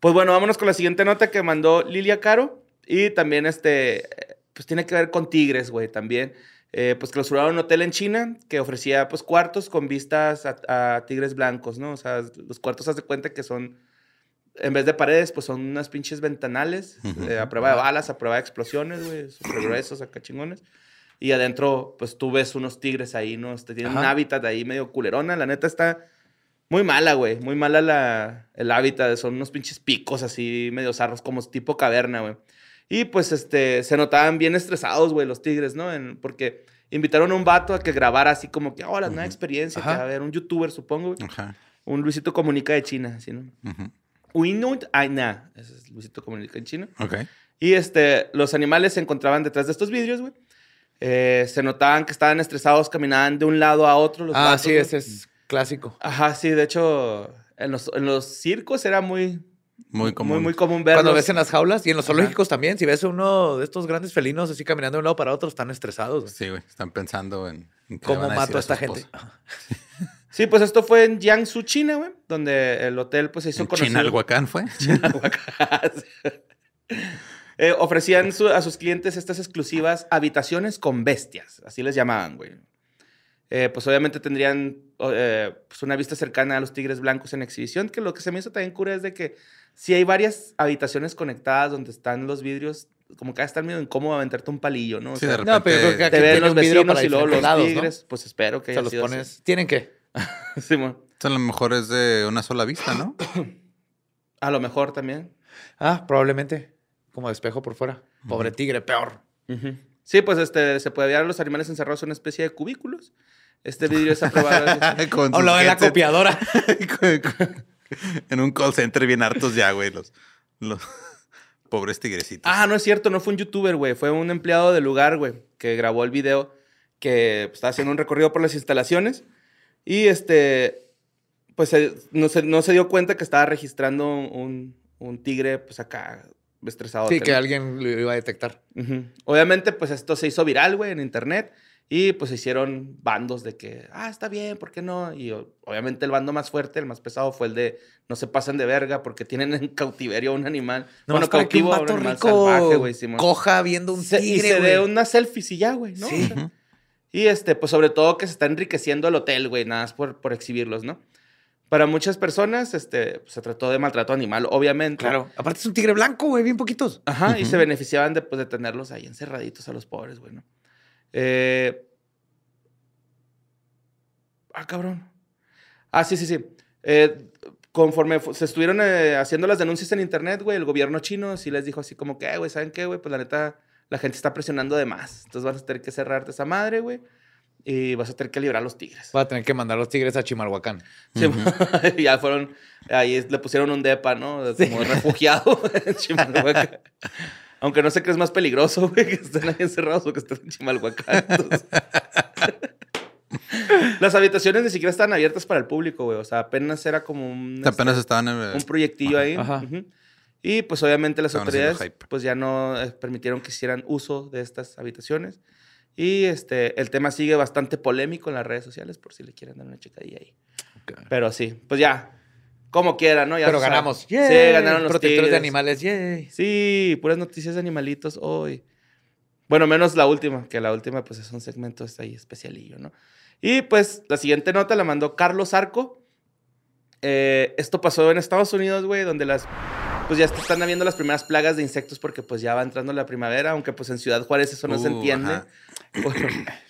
Pues bueno, vámonos con la siguiente nota que mandó Lilia Caro. Y también, este, pues tiene que ver con tigres, güey, también. Eh, pues clausuraron un hotel en China que ofrecía, pues, cuartos con vistas a, a tigres blancos, ¿no? O sea, los cuartos, haz de cuenta que son, en vez de paredes, pues son unas pinches ventanales eh, a prueba de balas, a prueba de explosiones, güey, súper gruesos, acá chingones. Y adentro, pues tú ves unos tigres ahí, ¿no? Este, tienen un Ajá. hábitat ahí medio culerona. La neta está muy mala, güey. Muy mala la, el hábitat. Son unos pinches picos así, medio zarros, como tipo caverna, güey. Y pues este, se notaban bien estresados, güey, los tigres, ¿no? En- porque invitaron a un vato a que grabara así como que, oh, la nueva Ujú. experiencia, que Ajá. va a ver un youtuber, supongo, güey. Ajá. Un Luisito Comunica de China, así, ¿no? ujú. Uinut Aina. Ese es Luisito Comunica en China. Ok. Y este, los animales se encontraban detrás de estos vidrios, güey. Eh, se notaban que estaban estresados, caminaban de un lado a otro. Los ah, vatos, sí, ese es clásico. Ajá, sí, de hecho, en los, en los circos era muy, Muy común. muy, muy común verlos. Cuando ves en las jaulas y en los Ajá. zoológicos también, si ves uno de estos grandes felinos así caminando de un lado para otro, están estresados. Sí, güey. Están pensando en, en qué ¿Cómo van a decir mato a esta gente? Sí, pues esto fue en Jiangsu, China, güey, donde el hotel pues se hizo conocido. Chinalhuacán fue. Eh, ofrecían su- a sus clientes estas exclusivas habitaciones con bestias, así les llamaban, güey. Eh, pues obviamente tendrían eh, pues una vista cercana a los tigres blancos en exhibición, que lo que se me hizo también cura es de que si hay varias habitaciones conectadas donde están los vidrios, como que están medio incómodo aventarte un palillo, ¿no? O Sí, sea, de No, pero creo que repente. aquí te ven los un vidrio vecinos y luego los lados, ¿no? tigres, pues espero que O sea, haya los sido así. pones. ¿Tienen que? Simón. A lo mejor es de una sola vista, ¿no? A lo mejor también. Ah, probablemente. Como espejo por fuera. Pobre tigre, peor. Sí, pues este, se puede ver a los animales encerrados en una especie de cubículos. Este vidrio es aprobado. O lo de la copiadora. En un call center bien hartos ya, güey. Los, los pobres tigrecitos. ah, no es cierto, no fue un youtuber, güey. Fue un empleado del lugar, güey, que grabó el video, que pues, estaba haciendo un recorrido por las instalaciones. Y este, pues no, se, no se dio cuenta que estaba registrando un, un tigre, pues acá, estresado. Sí, que alguien lo iba a detectar. Ujú. Obviamente, pues esto se hizo viral, güey, en internet. Y pues se hicieron bandos de que, ah, está bien, ¿por qué no? Y obviamente el bando más fuerte, el más pesado, fue el de no se pasen de verga porque tienen en cautiverio a un animal. Para que un a vato animal rico salvaje, güey, coja viendo un Se- y tigre, se dé güey. unas selfies y ya, güey, ¿no? Sí. O sea, y este, pues sobre todo que se está enriqueciendo el hotel, güey, nada más por, por exhibirlos, ¿no? Para muchas personas, este, pues, se trató de maltrato animal, obviamente. Claro. Aparte es un tigre blanco, güey, bien poquitos. Ajá, y se beneficiaban de, pues, de tenerlos ahí encerraditos a los pobres, güey, ¿no? Eh... Ah, cabrón. Ah, sí, sí, sí. Eh, conforme se estuvieron eh, haciendo las denuncias en internet, güey, el gobierno chino sí les dijo así como que, "Eh, güey, ¿saben qué, güey? Pues la neta, la gente está presionando de más. Entonces vas a tener que cerrarte esa madre, güey. Y vas a tener que librar a los tigres. Voy a tener que mandar los tigres a Chimalhuacán. Sí, ya fueron, ahí le pusieron un depa, ¿no? Como refugiado en Chimalhuacán. Aunque no sé qué es más peligroso, güey, que estén ahí encerrados o que estén en Chimalhuacán. Entonces- Las habitaciones ni siquiera estaban abiertas para el público, güey. O sea, apenas era como un, Apenas este, estaban en un proyectillo ahí. Ajá. Ujú. Y pues obviamente las Estaban autoridades pues ya no eh, permitieron que hicieran uso de estas habitaciones. Y este, el tema sigue bastante polémico en las redes sociales, por si le quieren dar una checadilla ahí. Pero sí, pues ya, como quiera, ¿no? Ya Pero ganamos. Sí, ganaron los Protectores de animales. ¡Yay! Sí, puras noticias de animalitos hoy. Bueno, menos la última, que la última pues es un segmento está ahí especialillo, ¿no? Y pues la siguiente nota la mandó Carlos Arco. Eh, esto pasó en Estados Unidos, güey, donde las pues ya están habiendo las primeras plagas de insectos porque pues ya va entrando la primavera, aunque pues en Ciudad Juárez eso no se Uh, entiende.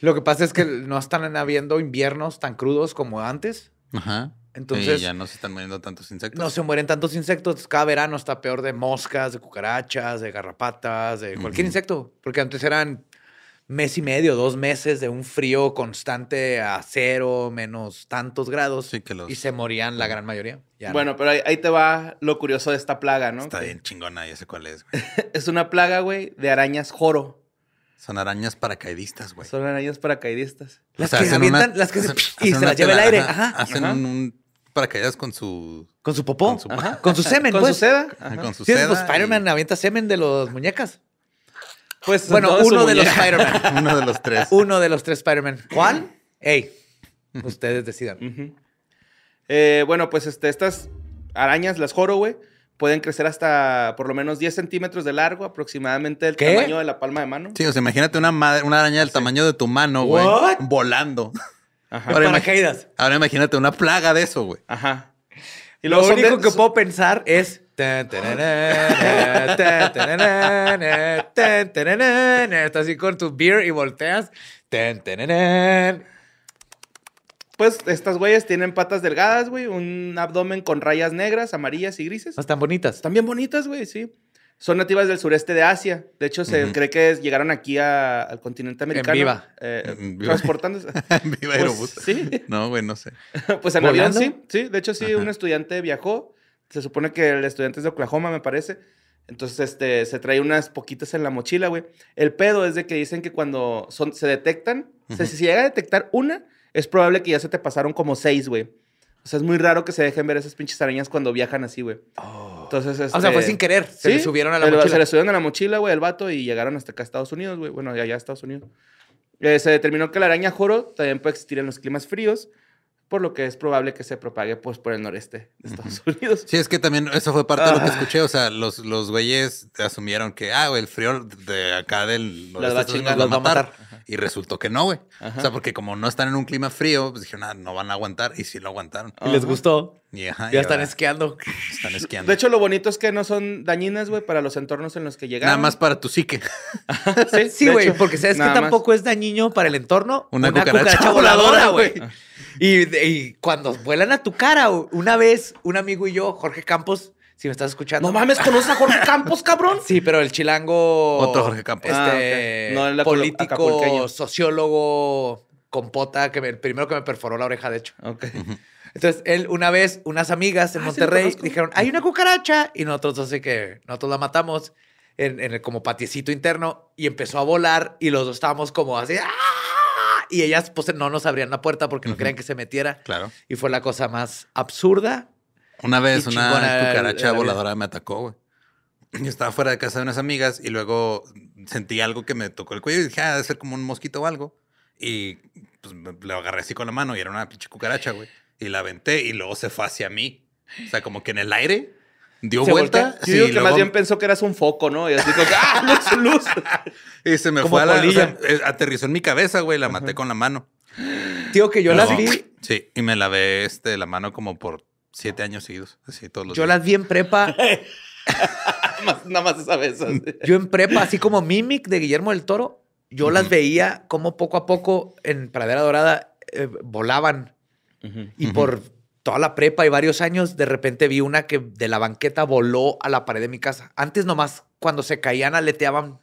Lo que pasa es que no están habiendo inviernos tan crudos como antes. Ajá. Entonces- Y ya no se están muriendo tantos insectos. No se mueren tantos insectos. Cada verano está peor de moscas, de cucarachas, de garrapatas, de cualquier insecto. Porque antes eran mes y medio, dos meses de un frío constante a cero, menos tantos grados. Sí, que los- Y se morían la gran mayoría. Ya no. Bueno, pero ahí, ahí te va lo curioso de esta plaga, ¿no? Está Que bien chingona, ya sé cuál es. güey. Es una plaga, güey, de arañas joro. Son arañas paracaidistas, güey. Son arañas paracaidistas. Las O sea, que se hacen una- avientan, las que se, hacen- y se las lleva el aire. ajá. Hacen Ajá. un paracaídas con su... Con su popó. Con su- Ajá. Con su semen, Con pues. su seda. ajá, con su Sí, seda. pues y- Spider-Man avienta semen de los muñecas. Pues Bueno, uno de los. Spider-Man. Uno de los tres. Uno de los tres Spider-Man. ¿Cuál? Ey, ustedes decidan. Eh, bueno, pues este, estas arañas, las joro, güey, pueden crecer hasta por lo menos 10 centímetros de largo, aproximadamente el ¿Qué? tamaño de la palma de mano. Sí, o sea, imagínate una, madre, una araña del tamaño de tu mano, güey. Volando. Ajá. Ahora, Paracaídas. Ahora imagínate una plaga de eso, güey. Ajá. Y Lo único de- que puedo pensar es. Estás así con tu beer y volteas. Pues estas güeyes tienen patas delgadas, güey, un abdomen con rayas negras, amarillas y grises. No están bonitas. Están bien bonitas, güey, sí. Son nativas del sureste de Asia. De hecho, se cree que llegaron aquí a- al continente americano. viva. eh, En viva. transportándose. Viva Pues, sí. No, güey, no sé. Pues en avión sí, sí. De hecho, sí, Ajá. un estudiante viajó. Se supone que el estudiante es de Oklahoma, me parece. Entonces, este, se trae unas poquitas en la mochila, güey. El pedo es de que dicen que cuando son, se detectan, Ujú. si se llega a detectar una, es probable que ya se te pasaron como seis, güey. O sea, es muy raro que se dejen ver esas pinches arañas cuando viajan así, güey. Entonces, O sea, fue este, sin querer. Se le subieron a la el- mochila. Se le subieron a la mochila, güey, el vato, y llegaron hasta acá a Estados Unidos, güey. Bueno, allá a Estados Unidos. Eh, se determinó que la araña joro también puede existir en los climas fríos, por lo que es probable que se propague pues, por el noreste de Estados Unidos. Sí, es que también eso fue parte de lo que escuché. O sea, los, los güeyes asumieron que, ah, güey, el frío de acá del Las va a noreste las va a matar. Y resultó que no, güey. O sea, porque como no están en un clima frío, pues dijeron, ah, no van a aguantar. Y sí lo aguantaron. Y les gustó. Y, ajá, Ya y están esquiando. Están esquiando. De hecho, lo bonito es que no son dañinas, güey, para los entornos en los que llegaron. Nada más para tu psique. Sí, güey, porque sabes que más. tampoco es dañino para el entorno. Una cucaracha voladora, güey. Y, y cuando vuelan a tu cara, una vez, un amigo y yo, Jorge Campos, si me estás escuchando. No mames, ¿conoces a Jorge Campos, cabrón? Sí, pero el chilango. Otro Jorge Campos. Este, Ah, ok. No, el político, sociólogo, compota, que me- el primero que me perforó la oreja, de hecho. Ok. Entonces, él, una vez, unas amigas en Ah, Monterrey dijeron, hay una cucaracha. Y nosotros, así que nosotros la matamos en, en el como patiecito interno y empezó a volar y los dos estábamos como así. ¡ah! Y ellas, pues, no nos abrían la puerta porque no querían que se metiera. Claro. Y fue la cosa más absurda. Una vez Y una cucaracha voladora me atacó, güey. Yo estaba fuera de casa de unas amigas y luego sentí algo que me tocó el cuello y dije, ah, debe ser como un mosquito o algo. Y pues lo agarré así con la mano y era una pinche cucaracha, güey. Y la aventé y luego se fue hacia mí. O sea, como que en el aire dio ¿Se vuelta. voltea? Yo sí, digo que luego- más bien pensó que eras un foco, ¿no? Y así como, ¡ah, luz, luz! Y se me como fue a la... o sea, eh, aterrizó en mi cabeza, güey. La maté con la mano. Tío, que yo las Luego- vi. Sí, y me lavé este, la mano como por siete años seguidos. Así todos los Yo días. las vi en prepa. Nada más- esa vez. así. Yo en prepa, así como Mimic de Guillermo del Toro, yo las veía como poco a poco en Pradera Dorada eh, volaban. Y por toda la prepa y varios años, de repente vi una que de la banqueta voló a la pared de mi casa. Antes nomás, cuando se caían, aleteaban.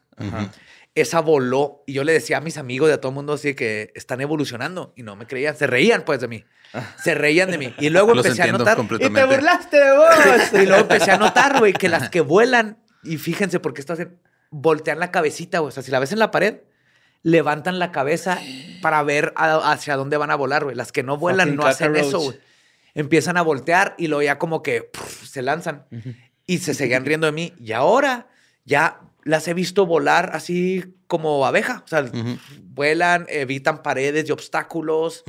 Esa voló y yo le decía a mis amigos y a todo el mundo así que están evolucionando y no me creían. Se reían pues de mí. Se reían de mí. Y luego Los empecé a notar. Y te burlaste de vos. Y luego empecé a notar, güey, que las que vuelan, y fíjense por qué esto hacen, voltean la cabecita, güey. O sea, si la ves en la pared, levantan la cabeza para ver a- hacia dónde van a volar, güey. Las que no vuelan Fucking no hacen cockroach. eso, güey. Empiezan a voltear y luego ya como que se lanzan y se seguían riendo de mí. Y ahora ya las he visto volar así como abeja. O sea, vuelan, evitan paredes y obstáculos.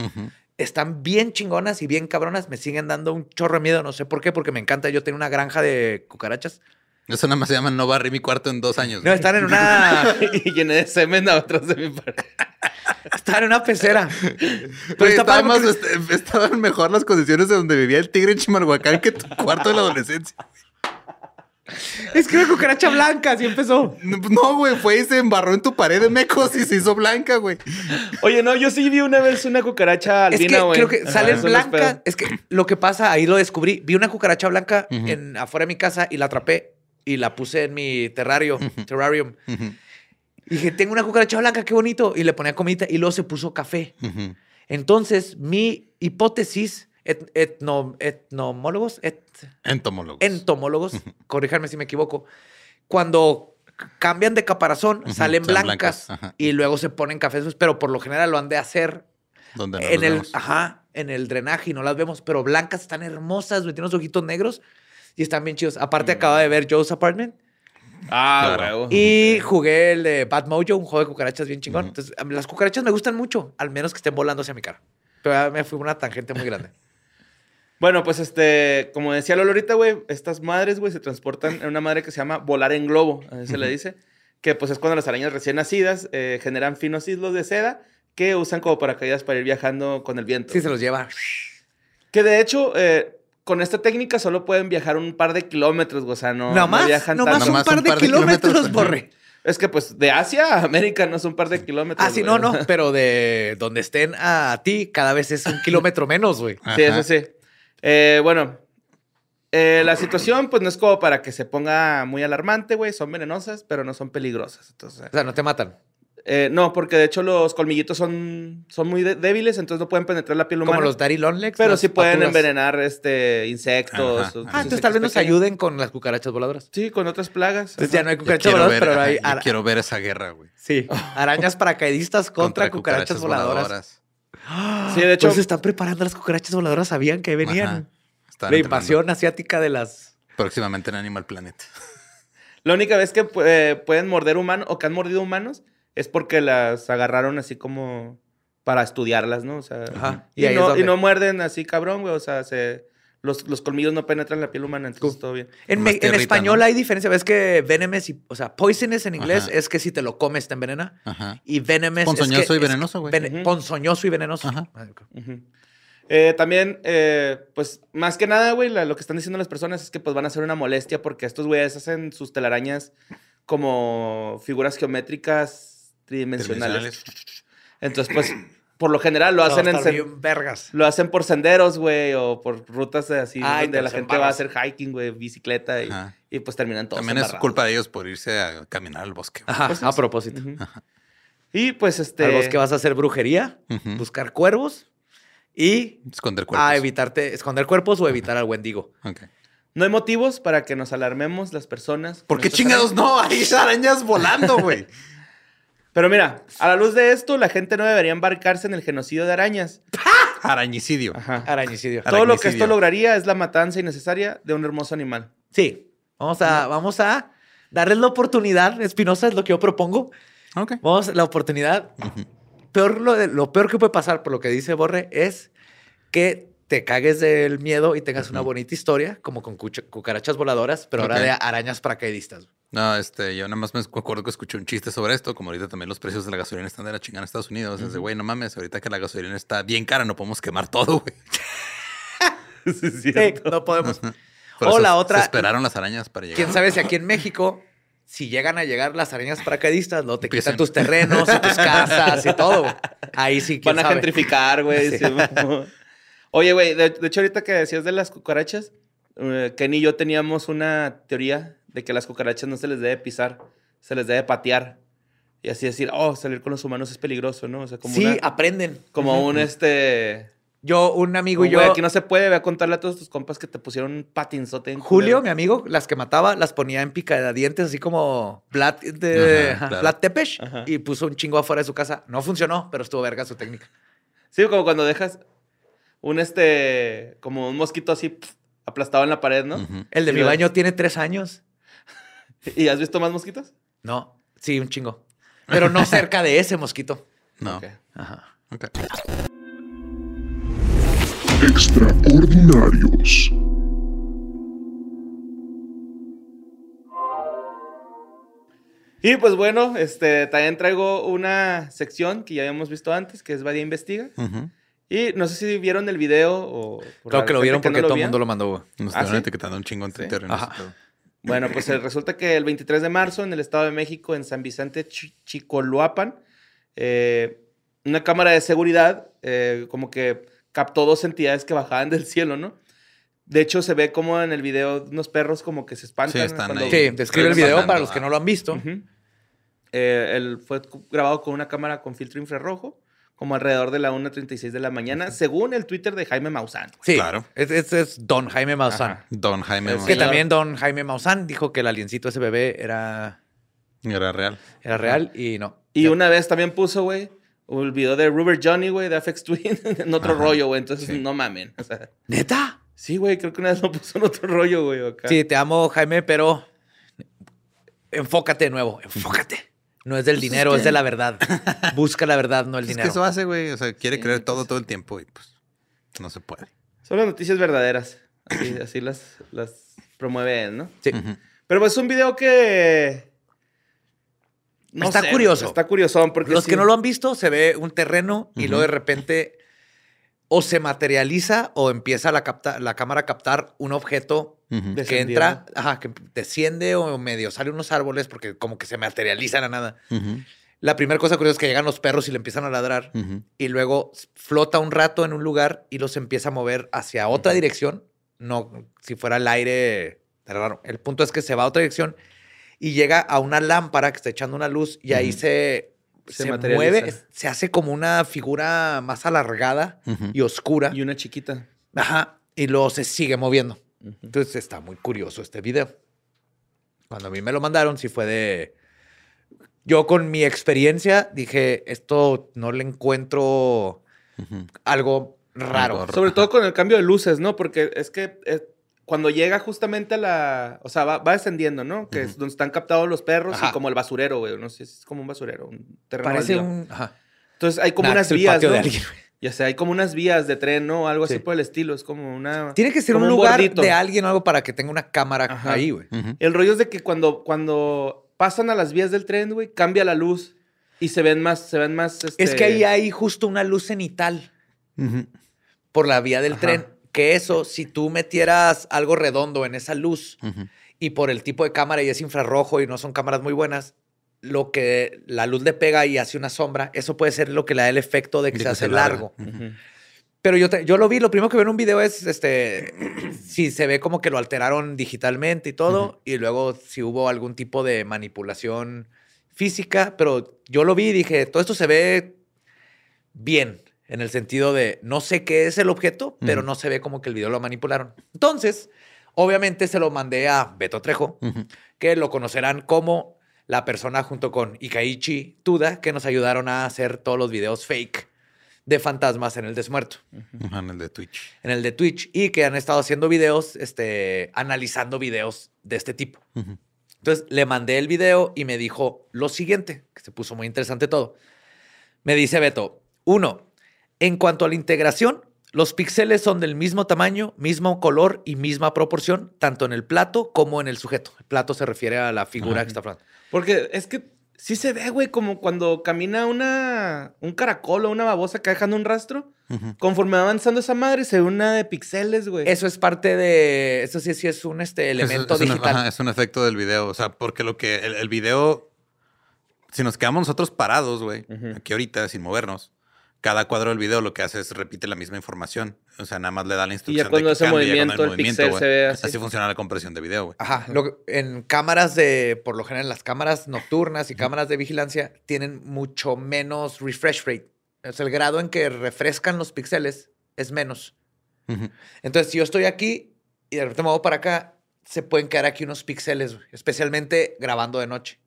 Están bien chingonas y bien cabronas. Me siguen dando un chorro de miedo. No sé por qué, porque me encanta. Yo tengo una granja de cucarachas. Eso nada más se llama No barrí mi cuarto en dos años. No, güey. están en una, y llené de semen atrás de mi pared. están en una pecera. Pero Güey, está estaba padre más- porque- est- estaban mejor las condiciones de donde vivía el tigre en Chimalhuacán que tu cuarto de la adolescencia. Es que una cucaracha blanca, así empezó. No, güey, fue y se embarró en tu pared de mecos y se hizo blanca, güey. Oye, no, yo sí vi una vez una cucaracha Es que albina, güey. creo que Ajá, salen eso no es blancas. pedo. Es que lo que pasa, ahí lo descubrí. Vi una cucaracha blanca en, afuera de mi casa y la atrapé y la puse en mi terrario, terrarium. Y dije, tengo una cucaracha blanca, qué bonito. Y le ponía comidita y luego se puso café. Entonces, mi hipótesis, et- etno- etnomólogos, et- Entomólogos. entomólogos, corríjanme si me equivoco, cuando cambian de caparazón, salen salen blancas, y luego se ponen cafés, pero por lo general lo han de hacer Donde no en el, vemos. ajá, en el drenaje y no las vemos, pero blancas están hermosas, tienen unos ojitos negros y están bien chidos. Aparte, Mm. acaba de ver Joe's Apartment Ah, Claro. y jugué el de Bad Mojo, un juego de cucarachas bien chingón. Entonces, las cucarachas me gustan mucho, al menos que estén volando hacia mi cara. Pero me fui una tangente muy grande. Bueno, pues este, como decía Lolo ahorita, güey, estas madres, güey, se transportan en una madre que se llama volar en globo, así se le dice, que pues es cuando las arañas recién nacidas eh, generan finos hilos de seda que usan como paracaídas para ir viajando con el viento. Sí, se los lleva. Que de hecho, eh, con esta técnica solo pueden viajar un par de kilómetros, güey, o sea, no, Nada no más, viajan nomás tanto. un Nomás par un de par de kilómetros, kilómetros. borre. Es que pues de Asia a América no es un par de kilómetros. Ah, sí, güey. no, no, pero de donde estén a ti, cada vez es un kilómetro menos, güey. Sí, Ajá. eso sí. Eh, bueno, eh, la situación pues no es como para que se ponga muy alarmante, güey. Son venenosas, pero no son peligrosas. Entonces, O sea, no te matan. eh, no, porque de hecho los colmillitos son, son muy débiles, entonces no pueden penetrar la piel humana. Como los Daddy Longlegs. pero sí pueden envenenar este, insectos. O Ah, entonces tal vez nos ayuden con las cucarachas voladoras. Sí, con otras plagas. Entonces ya no hay cucarachas voladoras, ver, pero hay ajá, yo ara- quiero ver esa guerra, güey. sí, arañas paracaidistas contra, cucarachas, voladoras. Sí, de hecho, Pues se están preparando las cucarachas voladoras, sabían que venían. Ajá. La invasión asiática de las. Próximamente en Animal Planet. la única vez que eh, pueden morder humanos o que han mordido humanos es porque las agarraron así como para estudiarlas, ¿no? O sea, Ajá. No, y no muerden así, cabrón, güey. O sea, se, los, los colmillos no penetran la piel humana, entonces todo bien. En, me- en español ¿no? hay diferencia. Ves que venomous y. O sea, poisonous en inglés Ajá. es que si te lo comes te envenena. Ajá. Y venomous. Ponzoñoso es que- y venenoso, güey. vene-. Ponzoñoso y venenoso. Ajá. Eh, también, eh, pues, más que nada, güey, lo que están diciendo las personas es que pues van a ser una molestia porque estos güeyes hacen sus telarañas como figuras geométricas tridimensionales. Entonces, pues, por lo general lo hacen en... bien vergas. Lo hacen por senderos, güey, o por rutas así donde la gente va a hacer hiking, güey, bicicleta y, pues terminan todos También es culpa de ellos por irse a caminar al bosque. Ajá, Pues a propósito. Y pues este... Al bosque vas a hacer brujería, buscar cuervos y Esconder cuerpos. a evitarte, esconder cuerpos o evitar al Wendigo. Ok. No hay motivos para que nos alarmemos las personas. ¿Por qué chingados no? Hay arañas volando, güey. Pero mira, a la luz de esto, la gente no debería embarcarse en el genocidio de arañas. Arañicidio. Ajá. Arañicidio. Ara- Todo lo que esto lograría es la matanza innecesaria de un hermoso animal. Sí. Vamos a, vamos a darles la oportunidad. Espinosa es lo que yo propongo. Ok. Vamos, la oportunidad. Peor, lo, de- lo peor que puede pasar, por lo que dice Borre, es que te cagues del miedo y tengas una bonita historia, como con cucarachas voladoras, pero ahora de arañas paracaidistas. No, este, yo nada más me acuerdo que escuché un chiste sobre esto, como ahorita también los precios de la gasolina están de la chingada en Estados Unidos. Es de, güey, no mames, ahorita que la gasolina está bien cara, no podemos quemar todo, güey. Sí, no podemos. O la se otra- esperaron las arañas para llegar. Quién sabe si aquí en México, si llegan a llegar las arañas paracaidistas, no te quitan tus terrenos y tus casas y todo. güey. Ahí sí, quién Van a sabe. gentrificar, güey. Sí. Oye, güey, de, de hecho, ahorita que decías de las cucarachas, eh, Ken y yo teníamos una teoría de que las cucarachas no se les debe pisar, se les debe patear. Y así decir, oh, salir con los humanos es peligroso, ¿no? O sea, como, Sí, una- aprenden. como un este. Yo, un amigo y Güey, yo, aquí no se puede, ve a contarle a todos tus compas que te pusieron un patinzote en Julio, mi amigo, las que mataba, las ponía en picadientes, así como Vlad, de, Ajá, ajá, claro. Vlad Tepes, Ajá. y puso un chingo afuera de su casa. No funcionó, pero estuvo verga su técnica. Sí, como cuando dejas un este. Como un mosquito así pf, aplastado en la pared, ¿no? El de Y mi lo- baño tiene tres años. ¿Y has visto más mosquitos? No, sí, un chingo. Pero no cerca de ese mosquito. No. Ajá. Ok. Extraordinarios. Y pues bueno, este, también traigo una sección que ya habíamos visto antes, que es Vadia Investiga. Y no sé si vieron el video o... la que lo vieron porque no todo el mundo lo mandó. Nos ¿Ah, estaban sí? etiquetando un chingo en Sí. Twitter. Ajá. Bueno, pues eh, resulta que el 23 de marzo en el Estado de México, en San Vicente Chi- Chicoloapan, eh, una cámara de seguridad eh, como que captó dos entidades que bajaban del cielo, ¿no? De hecho, se ve como en el video unos perros como que se espantan. Sí, están cuando- ahí. Sí, describe el video pasando, para los que no lo han visto. Eh, el- fue grabado con una cámara con filtro infrarrojo, como alrededor de la 1.36 de la mañana, según el Twitter de Jaime Maussan. Sí, Claro. Es, es- es Don Jaime Maussan. Ajá. Don Jaime Es Que Maussan. señor. también Don Jaime Maussan dijo que el aliencito ese bebé era, Era real. era real y no. Y Ya. una vez también puso, güey, el video de Rubber Johnny, güey, de Afex Twin, en otro Ajá. rollo, güey. Entonces, Sí. no mamen. O sea, ¿Neta? sí, güey, creo que una vez lo puso en otro rollo, güey, acá. Sí, te amo, Jaime, pero enfócate de nuevo, enfócate. No es del dinero, es de la verdad. Busca la verdad, no el Es dinero. que eso hace, güey. O sea, quiere Sí, creer todo pues. todo el tiempo y pues no se puede. Son las noticias verdaderas. Así, así las, las promueven, ¿no? Sí. Pero pues es un video que... Está curioso. Está curioso porque Los sí- que no lo han visto, se ve un terreno y luego de repente o se materializa o empieza la, capta- la cámara a captar un objeto Ujú. De- que entra, ajá, que desciende o medio sale unos árboles porque como que se materializa la nada. Ujú. La primera cosa curiosa es que llegan los perros y le empiezan a ladrar Ujú. y luego flota un rato en un lugar y los empieza a mover hacia otra dirección. No, si fuera el aire, raro. El punto es que se va a otra dirección y llega a una lámpara que está echando una luz y ahí se, Se se, mueve, se hace como una figura más alargada Ujú. y oscura. Y una chiquita. Ajá. Y luego se sigue moviendo. Entonces está muy curioso este video. Cuando a mí me lo mandaron, sí fue de. Yo con mi experiencia dije, esto no le encuentro algo raro. Sobre todo con el cambio de luces, ¿no? Porque es que eh, cuando llega justamente a la... O sea, va, va descendiendo, ¿no? Que es Ujú. donde están captados los perros Ajá. y como el basurero, güey. No sé, es como un basurero, un terreno Parece baldío. un. Ajá. Entonces hay como Nah, unas es el vías, patio ¿no? de alguien. Ya sé, hay como unas vías de tren, ¿no? Algo así Sí. por el estilo. Es como una... Tiene que ser un lugar bordito. de alguien o algo para que tenga una cámara Ajá. ahí, güey. El rollo es de que cuando, cuando pasan a las vías del tren, güey, cambia la luz y se ven más, se ven más. Es este, que ahí hay justo una luz cenital por la vía del Ajá. tren. Que eso, si tú metieras algo redondo en esa luz, y por el tipo de cámara y es infrarrojo y no son cámaras muy buenas, lo que la luz le pega y hace una sombra, eso puede ser lo que le da el efecto de que De se que hace largo. Pero yo, te- yo lo vi, lo primero que veo en un video es este si se ve como que lo alteraron digitalmente y todo, y luego si hubo algún tipo de manipulación física, pero yo lo vi y dije, todo esto se ve bien, en el sentido de no sé qué es el objeto, pero no se ve como que el video lo manipularon. Entonces, obviamente se lo mandé a Beto Trejo, que lo conocerán como la persona junto con Ikaichi Tuda, que nos ayudaron a hacer todos los videos fake de fantasmas en el desmuerto, en el de Twitch. en el de Twitch, y que han estado haciendo videos, este, analizando videos de este tipo. Entonces le mandé el video y me dijo lo siguiente, que se puso muy interesante todo. Me dice Beto, uno, en cuanto a la integración, los píxeles son del mismo tamaño, mismo color y misma proporción, tanto en el plato como en el sujeto. El plato se refiere a la figura Ajá. que está hablando. Porque es que sí se ve, güey, como cuando camina una, un caracol o una babosa que dejando un rastro. Conforme va avanzando esa madre, se ve una de pixeles, güey. Eso es parte de, eso sí, sí es un este, elemento es, es un- digital. ajá, es un efecto del video. O sea, porque lo que el, el video, si nos quedamos nosotros parados, güey, aquí ahorita sin movernos, cada cuadro del video lo que hace es repite la misma información. O sea, nada más le da la Y instrucción. ya cuando de que hace cambie, ya cuando movimiento, pixel se ve así. funciona la compresión de video, güey. Ajá. lo- en cámaras de, por lo general, las cámaras nocturnas y cámaras de vigilancia tienen mucho menos refresh rate. O sea, el grado en que refrescan los píxeles es menos. Entonces, si yo estoy aquí y de repente me voy para acá, se pueden quedar aquí unos píxeles, especialmente grabando de noche.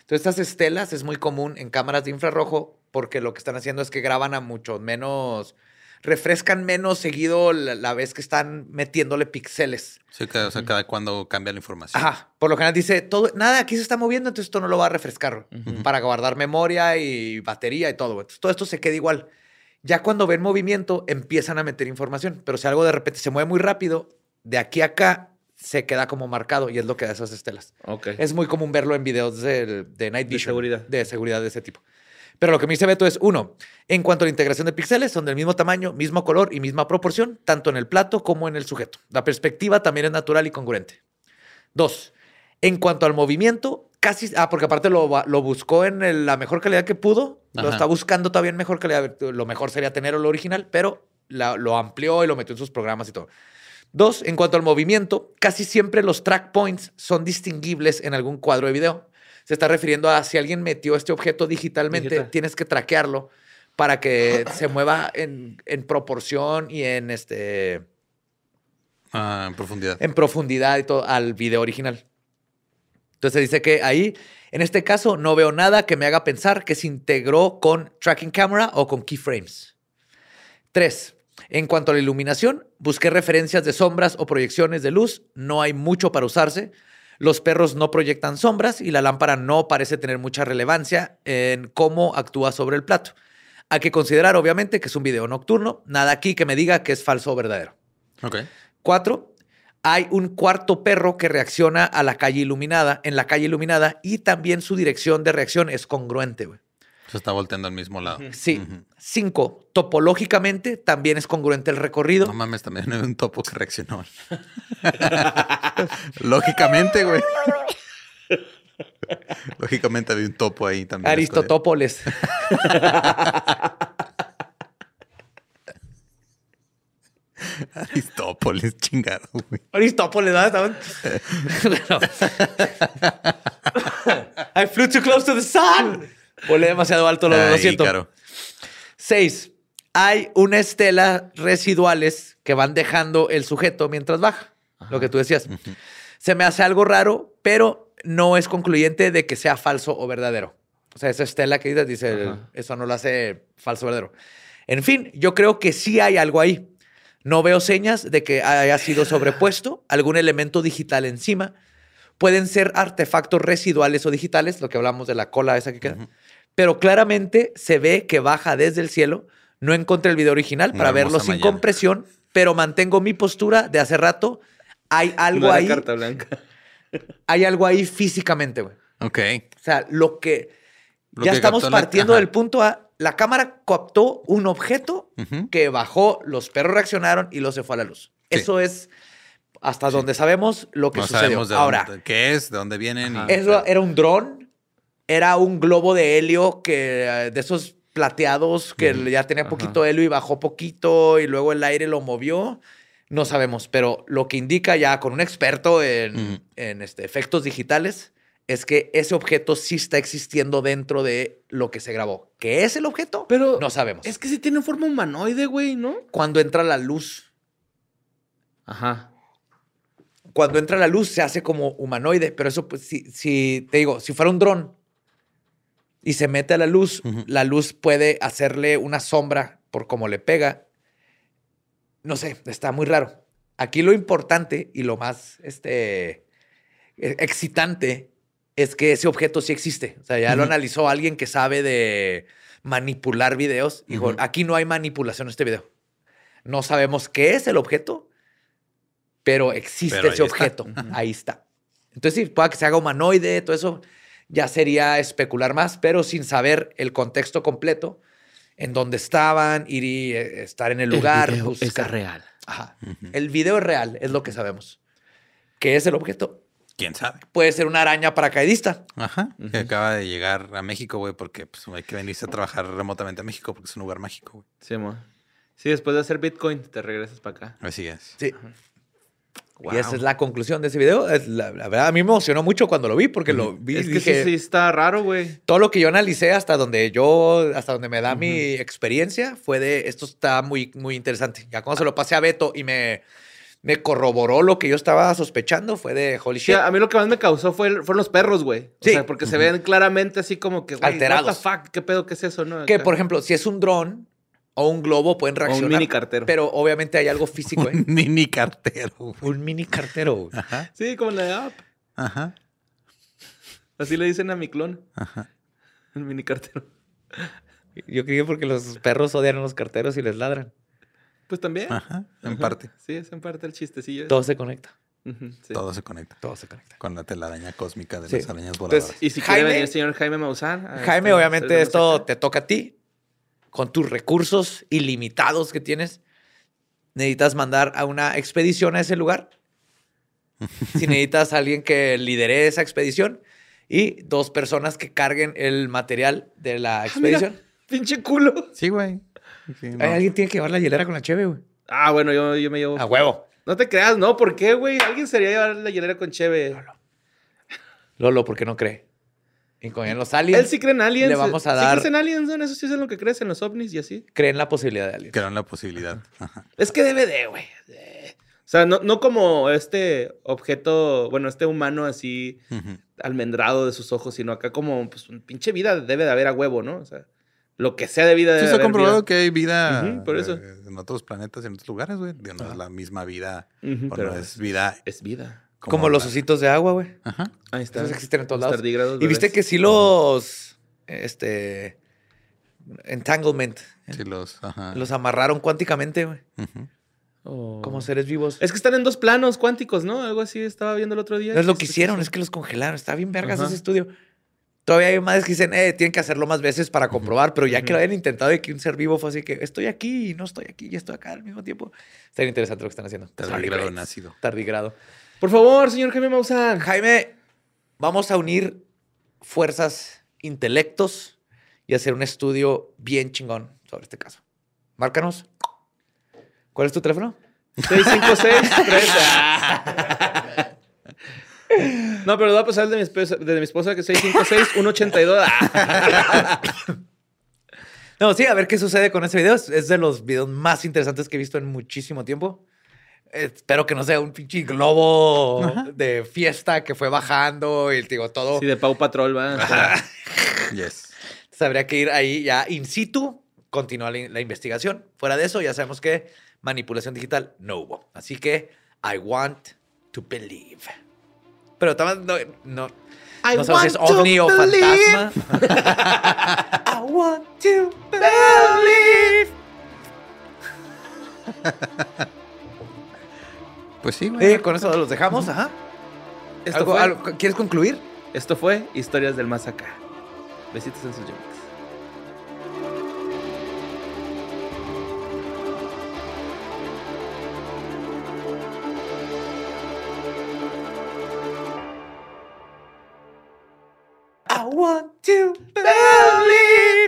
Entonces, estas estelas es muy común en cámaras de infrarrojo porque lo que están haciendo es que graban a mucho menos, refrescan menos seguido la, la vez que están metiéndole píxeles. Sí, que, o sea, cada cuando cambia la información. Ajá. Por lo general dice, todo, nada, aquí se está moviendo, entonces esto no lo va a refrescar para guardar memoria y batería y todo. Entonces, todo esto se queda igual. Ya cuando ven movimiento, empiezan a meter información. Pero si algo de repente se mueve muy rápido, de aquí a acá se queda como marcado y es lo que da esas estelas. Ok. Es muy común verlo en videos de, de Night De Vision. seguridad. De seguridad de ese tipo. Pero lo que me dice Beto es, uno, en cuanto a la integración de píxeles, son del mismo tamaño, mismo color y misma proporción, tanto en el plato como en el sujeto. La perspectiva también es natural y congruente. Dos, en cuanto al movimiento, casi, ah, porque aparte lo, buscó en el- la mejor calidad que pudo, lo está buscando todavía en mejor calidad, lo mejor sería tener lo original, pero la- lo amplió y lo metió en sus programas y todo. Dos, en cuanto al movimiento, casi siempre los track points son distinguibles en algún cuadro de video. Se está refiriendo a si alguien metió este objeto digitalmente, Digital. tienes que traquearlo para que se mueva en, en proporción y en este Ah, en profundidad. en profundidad y todo al video original. Entonces dice que ahí, en este caso, no veo nada que me haga pensar que se integró con tracking camera o con keyframes. Tres, en cuanto a la iluminación, busqué referencias de sombras o proyecciones de luz. No hay mucho para usarse. Los perros no proyectan sombras y la lámpara no parece tener mucha relevancia en cómo actúa sobre el plato. Hay que considerar, obviamente, que es un video nocturno. Nada aquí que me diga que es falso o verdadero. Ok. Cuatro, hay un cuarto perro que reacciona a la calle iluminada, en la calle iluminada, y también su dirección de reacción es congruente. güey. Se está volteando al mismo lado. Sí. Ujú. Cinco, topológicamente también es congruente el recorrido. No mames, también hay un topo que reaccionó. Lógicamente, güey. Lógicamente había un topo ahí también. Aristotópolis. Aristópolis, chingado, güey. Aristópolis, ¿verdad? Bueno. I flew too close to the sun. Volé demasiado alto, lo, lo Ay, siento. Ícaro. Seis, hay una estela residuales que van dejando el sujeto mientras baja. Lo que tú decías. Se me hace algo raro, pero no es concluyente de que sea falso o verdadero. O sea, esa estela que dices, dice, eso no lo hace falso o verdadero. En fin, yo creo que sí hay algo ahí. No veo señas de que haya sido sobrepuesto algún elemento digital encima. Pueden ser artefactos residuales o digitales, lo que hablamos de la cola esa que queda. Pero claramente se ve que baja desde el cielo. No encontré el video original Una para verlo sin mañana. compresión, pero mantengo mi postura de hace rato. Hay algo No ahí. carta blanca. Hay algo ahí físicamente, güey. Ok. O sea, lo que Lo ya que estamos la- partiendo del punto A. La cámara captó un objeto que bajó, los perros reaccionaron y lo se fue a la luz. Sí. Eso es hasta donde sabemos lo que No sucedió. sabemos de Ahora, dónde, qué es, de dónde vienen. Y- eso era un dron, era un globo de helio que eh, de esos plateados que ya tenía Ajá. poquito helio y bajó poquito y luego el aire lo movió. No sabemos, pero lo que indica ya con un experto en, en, este, efectos digitales es que ese objeto sí está existiendo dentro de lo que se grabó. ¿Qué es el objeto? Pero no sabemos. Es que sí tiene forma humanoide, güey, ¿no? Cuando entra la luz, Ajá. cuando entra la luz se hace como humanoide, pero eso, pues, si, si te digo, si fuera un dron y se mete a la luz, la luz puede hacerle una sombra por cómo le pega. No sé, está muy raro. Aquí lo importante y lo más este, eh, excitante es que ese objeto sí existe. O sea, ya lo analizó alguien que sabe de manipular videos. Dijo, aquí no hay manipulación en este video. No sabemos qué es el objeto, pero existe Pero ese está. objeto. Ahí está. Entonces, sí, pueda que se haga humanoide, todo eso ya sería especular más, pero sin saber el contexto completo, en dónde estaban, ir y eh, estar en el lugar. El video es buscar. real. Ajá. El video es real, es lo que sabemos. ¿Qué es el objeto? ¿Quién sabe? Puede ser una araña paracaidista. Ajá. Que acaba de llegar a México, güey, porque pues, hay que venirse a trabajar remotamente a México porque es un lugar mágico, güey. Sí, mo. Sí, después de hacer Bitcoin, te regresas para acá. Así es. Sí. Wow. Y esa es la conclusión de ese video. Es la, la verdad, a mí me emocionó mucho cuando lo vi porque lo vi Es y que dije, sí, sí está raro, güey. todo lo que yo analicé hasta donde yo, hasta donde me da mi experiencia fue de esto está muy, muy interesante. Ya cuando se lo pasé a Beto y me, me corroboró lo que yo estaba sospechando fue de holy Sí, shit. a mí lo que más me causó fue, fueron los perros, güey. O Sí. sea, porque se ven claramente así como que, güey, Alterados. What the fuck? ¿Qué pedo? ¿Qué es eso? No? que por ejemplo, si es un dron o un globo pueden O un reaccionar. mini cartero. Pero obviamente hay algo físico, ¿eh? Ni ni cartero, güey. un mini cartero. Ajá. Sí, como la de App. Ajá. Así le dicen a mi clon. Ajá. El mini cartero. Yo creo porque los perros odian a los carteros y les ladran. Pues también. Ajá. En Ajá. parte. Sí, es en parte el chistecillo. Todo se conecta. Sí. Todo se conecta. Todo se conecta. Con la telaraña cósmica de Sí. las arañas voladoras. Entonces, y si Jaime- quiere venir el señor Jaime Maussan. Jaime, este- obviamente hacer esto te toca a ti. Con tus recursos ilimitados que tienes, necesitas mandar a una expedición a ese lugar. si necesitas a alguien que lidere esa expedición y dos personas que carguen el material de la Ah, mira, expedición. pinche culo. Sí, güey. Sí, no. Ay, Alguien tiene que llevar la hielera con la cheve, güey. Ah, bueno, yo, yo me llevo. A huevo. No te creas, no, ¿por qué, güey? Alguien sería llevar la hielera con Cheve. Lolo, ¿por qué no cree? Y con los aliens Él sí cree en aliens. Le vamos a ¿Sí dar- crees en aliens, ¿no? Eso sí es en lo que crees, en los ovnis y así. creen la posibilidad de aliens. Crearon la posibilidad. Ajá. Es que debe de, güey. de- O sea, no, no como este objeto, bueno, este humano así Ujú. almendrado de sus ojos, sino acá como, pues, un pinche vida debe de haber a huevo, ¿no? O sea, lo que sea de vida Sí, debe se ha comprobado vida. que hay vida Ujú, por eso. eh, en otros planetas y en otros lugares, güey. No es la misma vida. Ujú, o pero no es vida. es vida. Como, los ositos de agua, güey. Ajá. Ahí está. Esos existen en todos Los lados. tardígrados Y viste que sí los. Este. Entanglement. Sí, los. Ajá. Los amarraron cuánticamente, güey. Oh. Como seres vivos. Es que están en dos planos cuánticos, ¿no? Algo así estaba viendo el otro día. No es lo que hicieron, es que los congelaron. Está bien vergas ese estudio. Todavía hay madres que dicen, eh, tienen que hacerlo más veces para comprobar, pero ya que lo hayan intentado y que un ser vivo fue así que estoy aquí y no estoy aquí y estoy acá al mismo tiempo. Está bien interesante lo que están haciendo. Tardigrado en ácido. Tardigrado. Por favor, señor Jaime Maussan. Jaime, vamos a unir fuerzas, intelectos y hacer un estudio bien chingón sobre este caso. Márcanos. ¿Cuál es tu teléfono? 656 No, pero le voy a pasar el de mi esposa, de mi esposa que es 656 182. Ah. No, sí, a ver qué sucede con ese video. Es de los videos más interesantes que he visto en muchísimo tiempo. Espero que no sea un pinche globo de fiesta que fue bajando y digo todo. Sí, de Pau Patrol, va. Yes. Entonces, habría que ir ahí ya in situ, continuar la, la investigación. Fuera de eso, ya sabemos que manipulación digital no hubo. Así que I want to believe. Pero también no, no, I no sabemos si es ovni o fantasma. I want to believe. Pues sí, güey. Eh, con eso los dejamos. Ajá. Esto ¿Algo- fue, algo- ¿Quieres concluir? esto fue Historias del Más Acá. Besitos en sus yumas. I want to believe.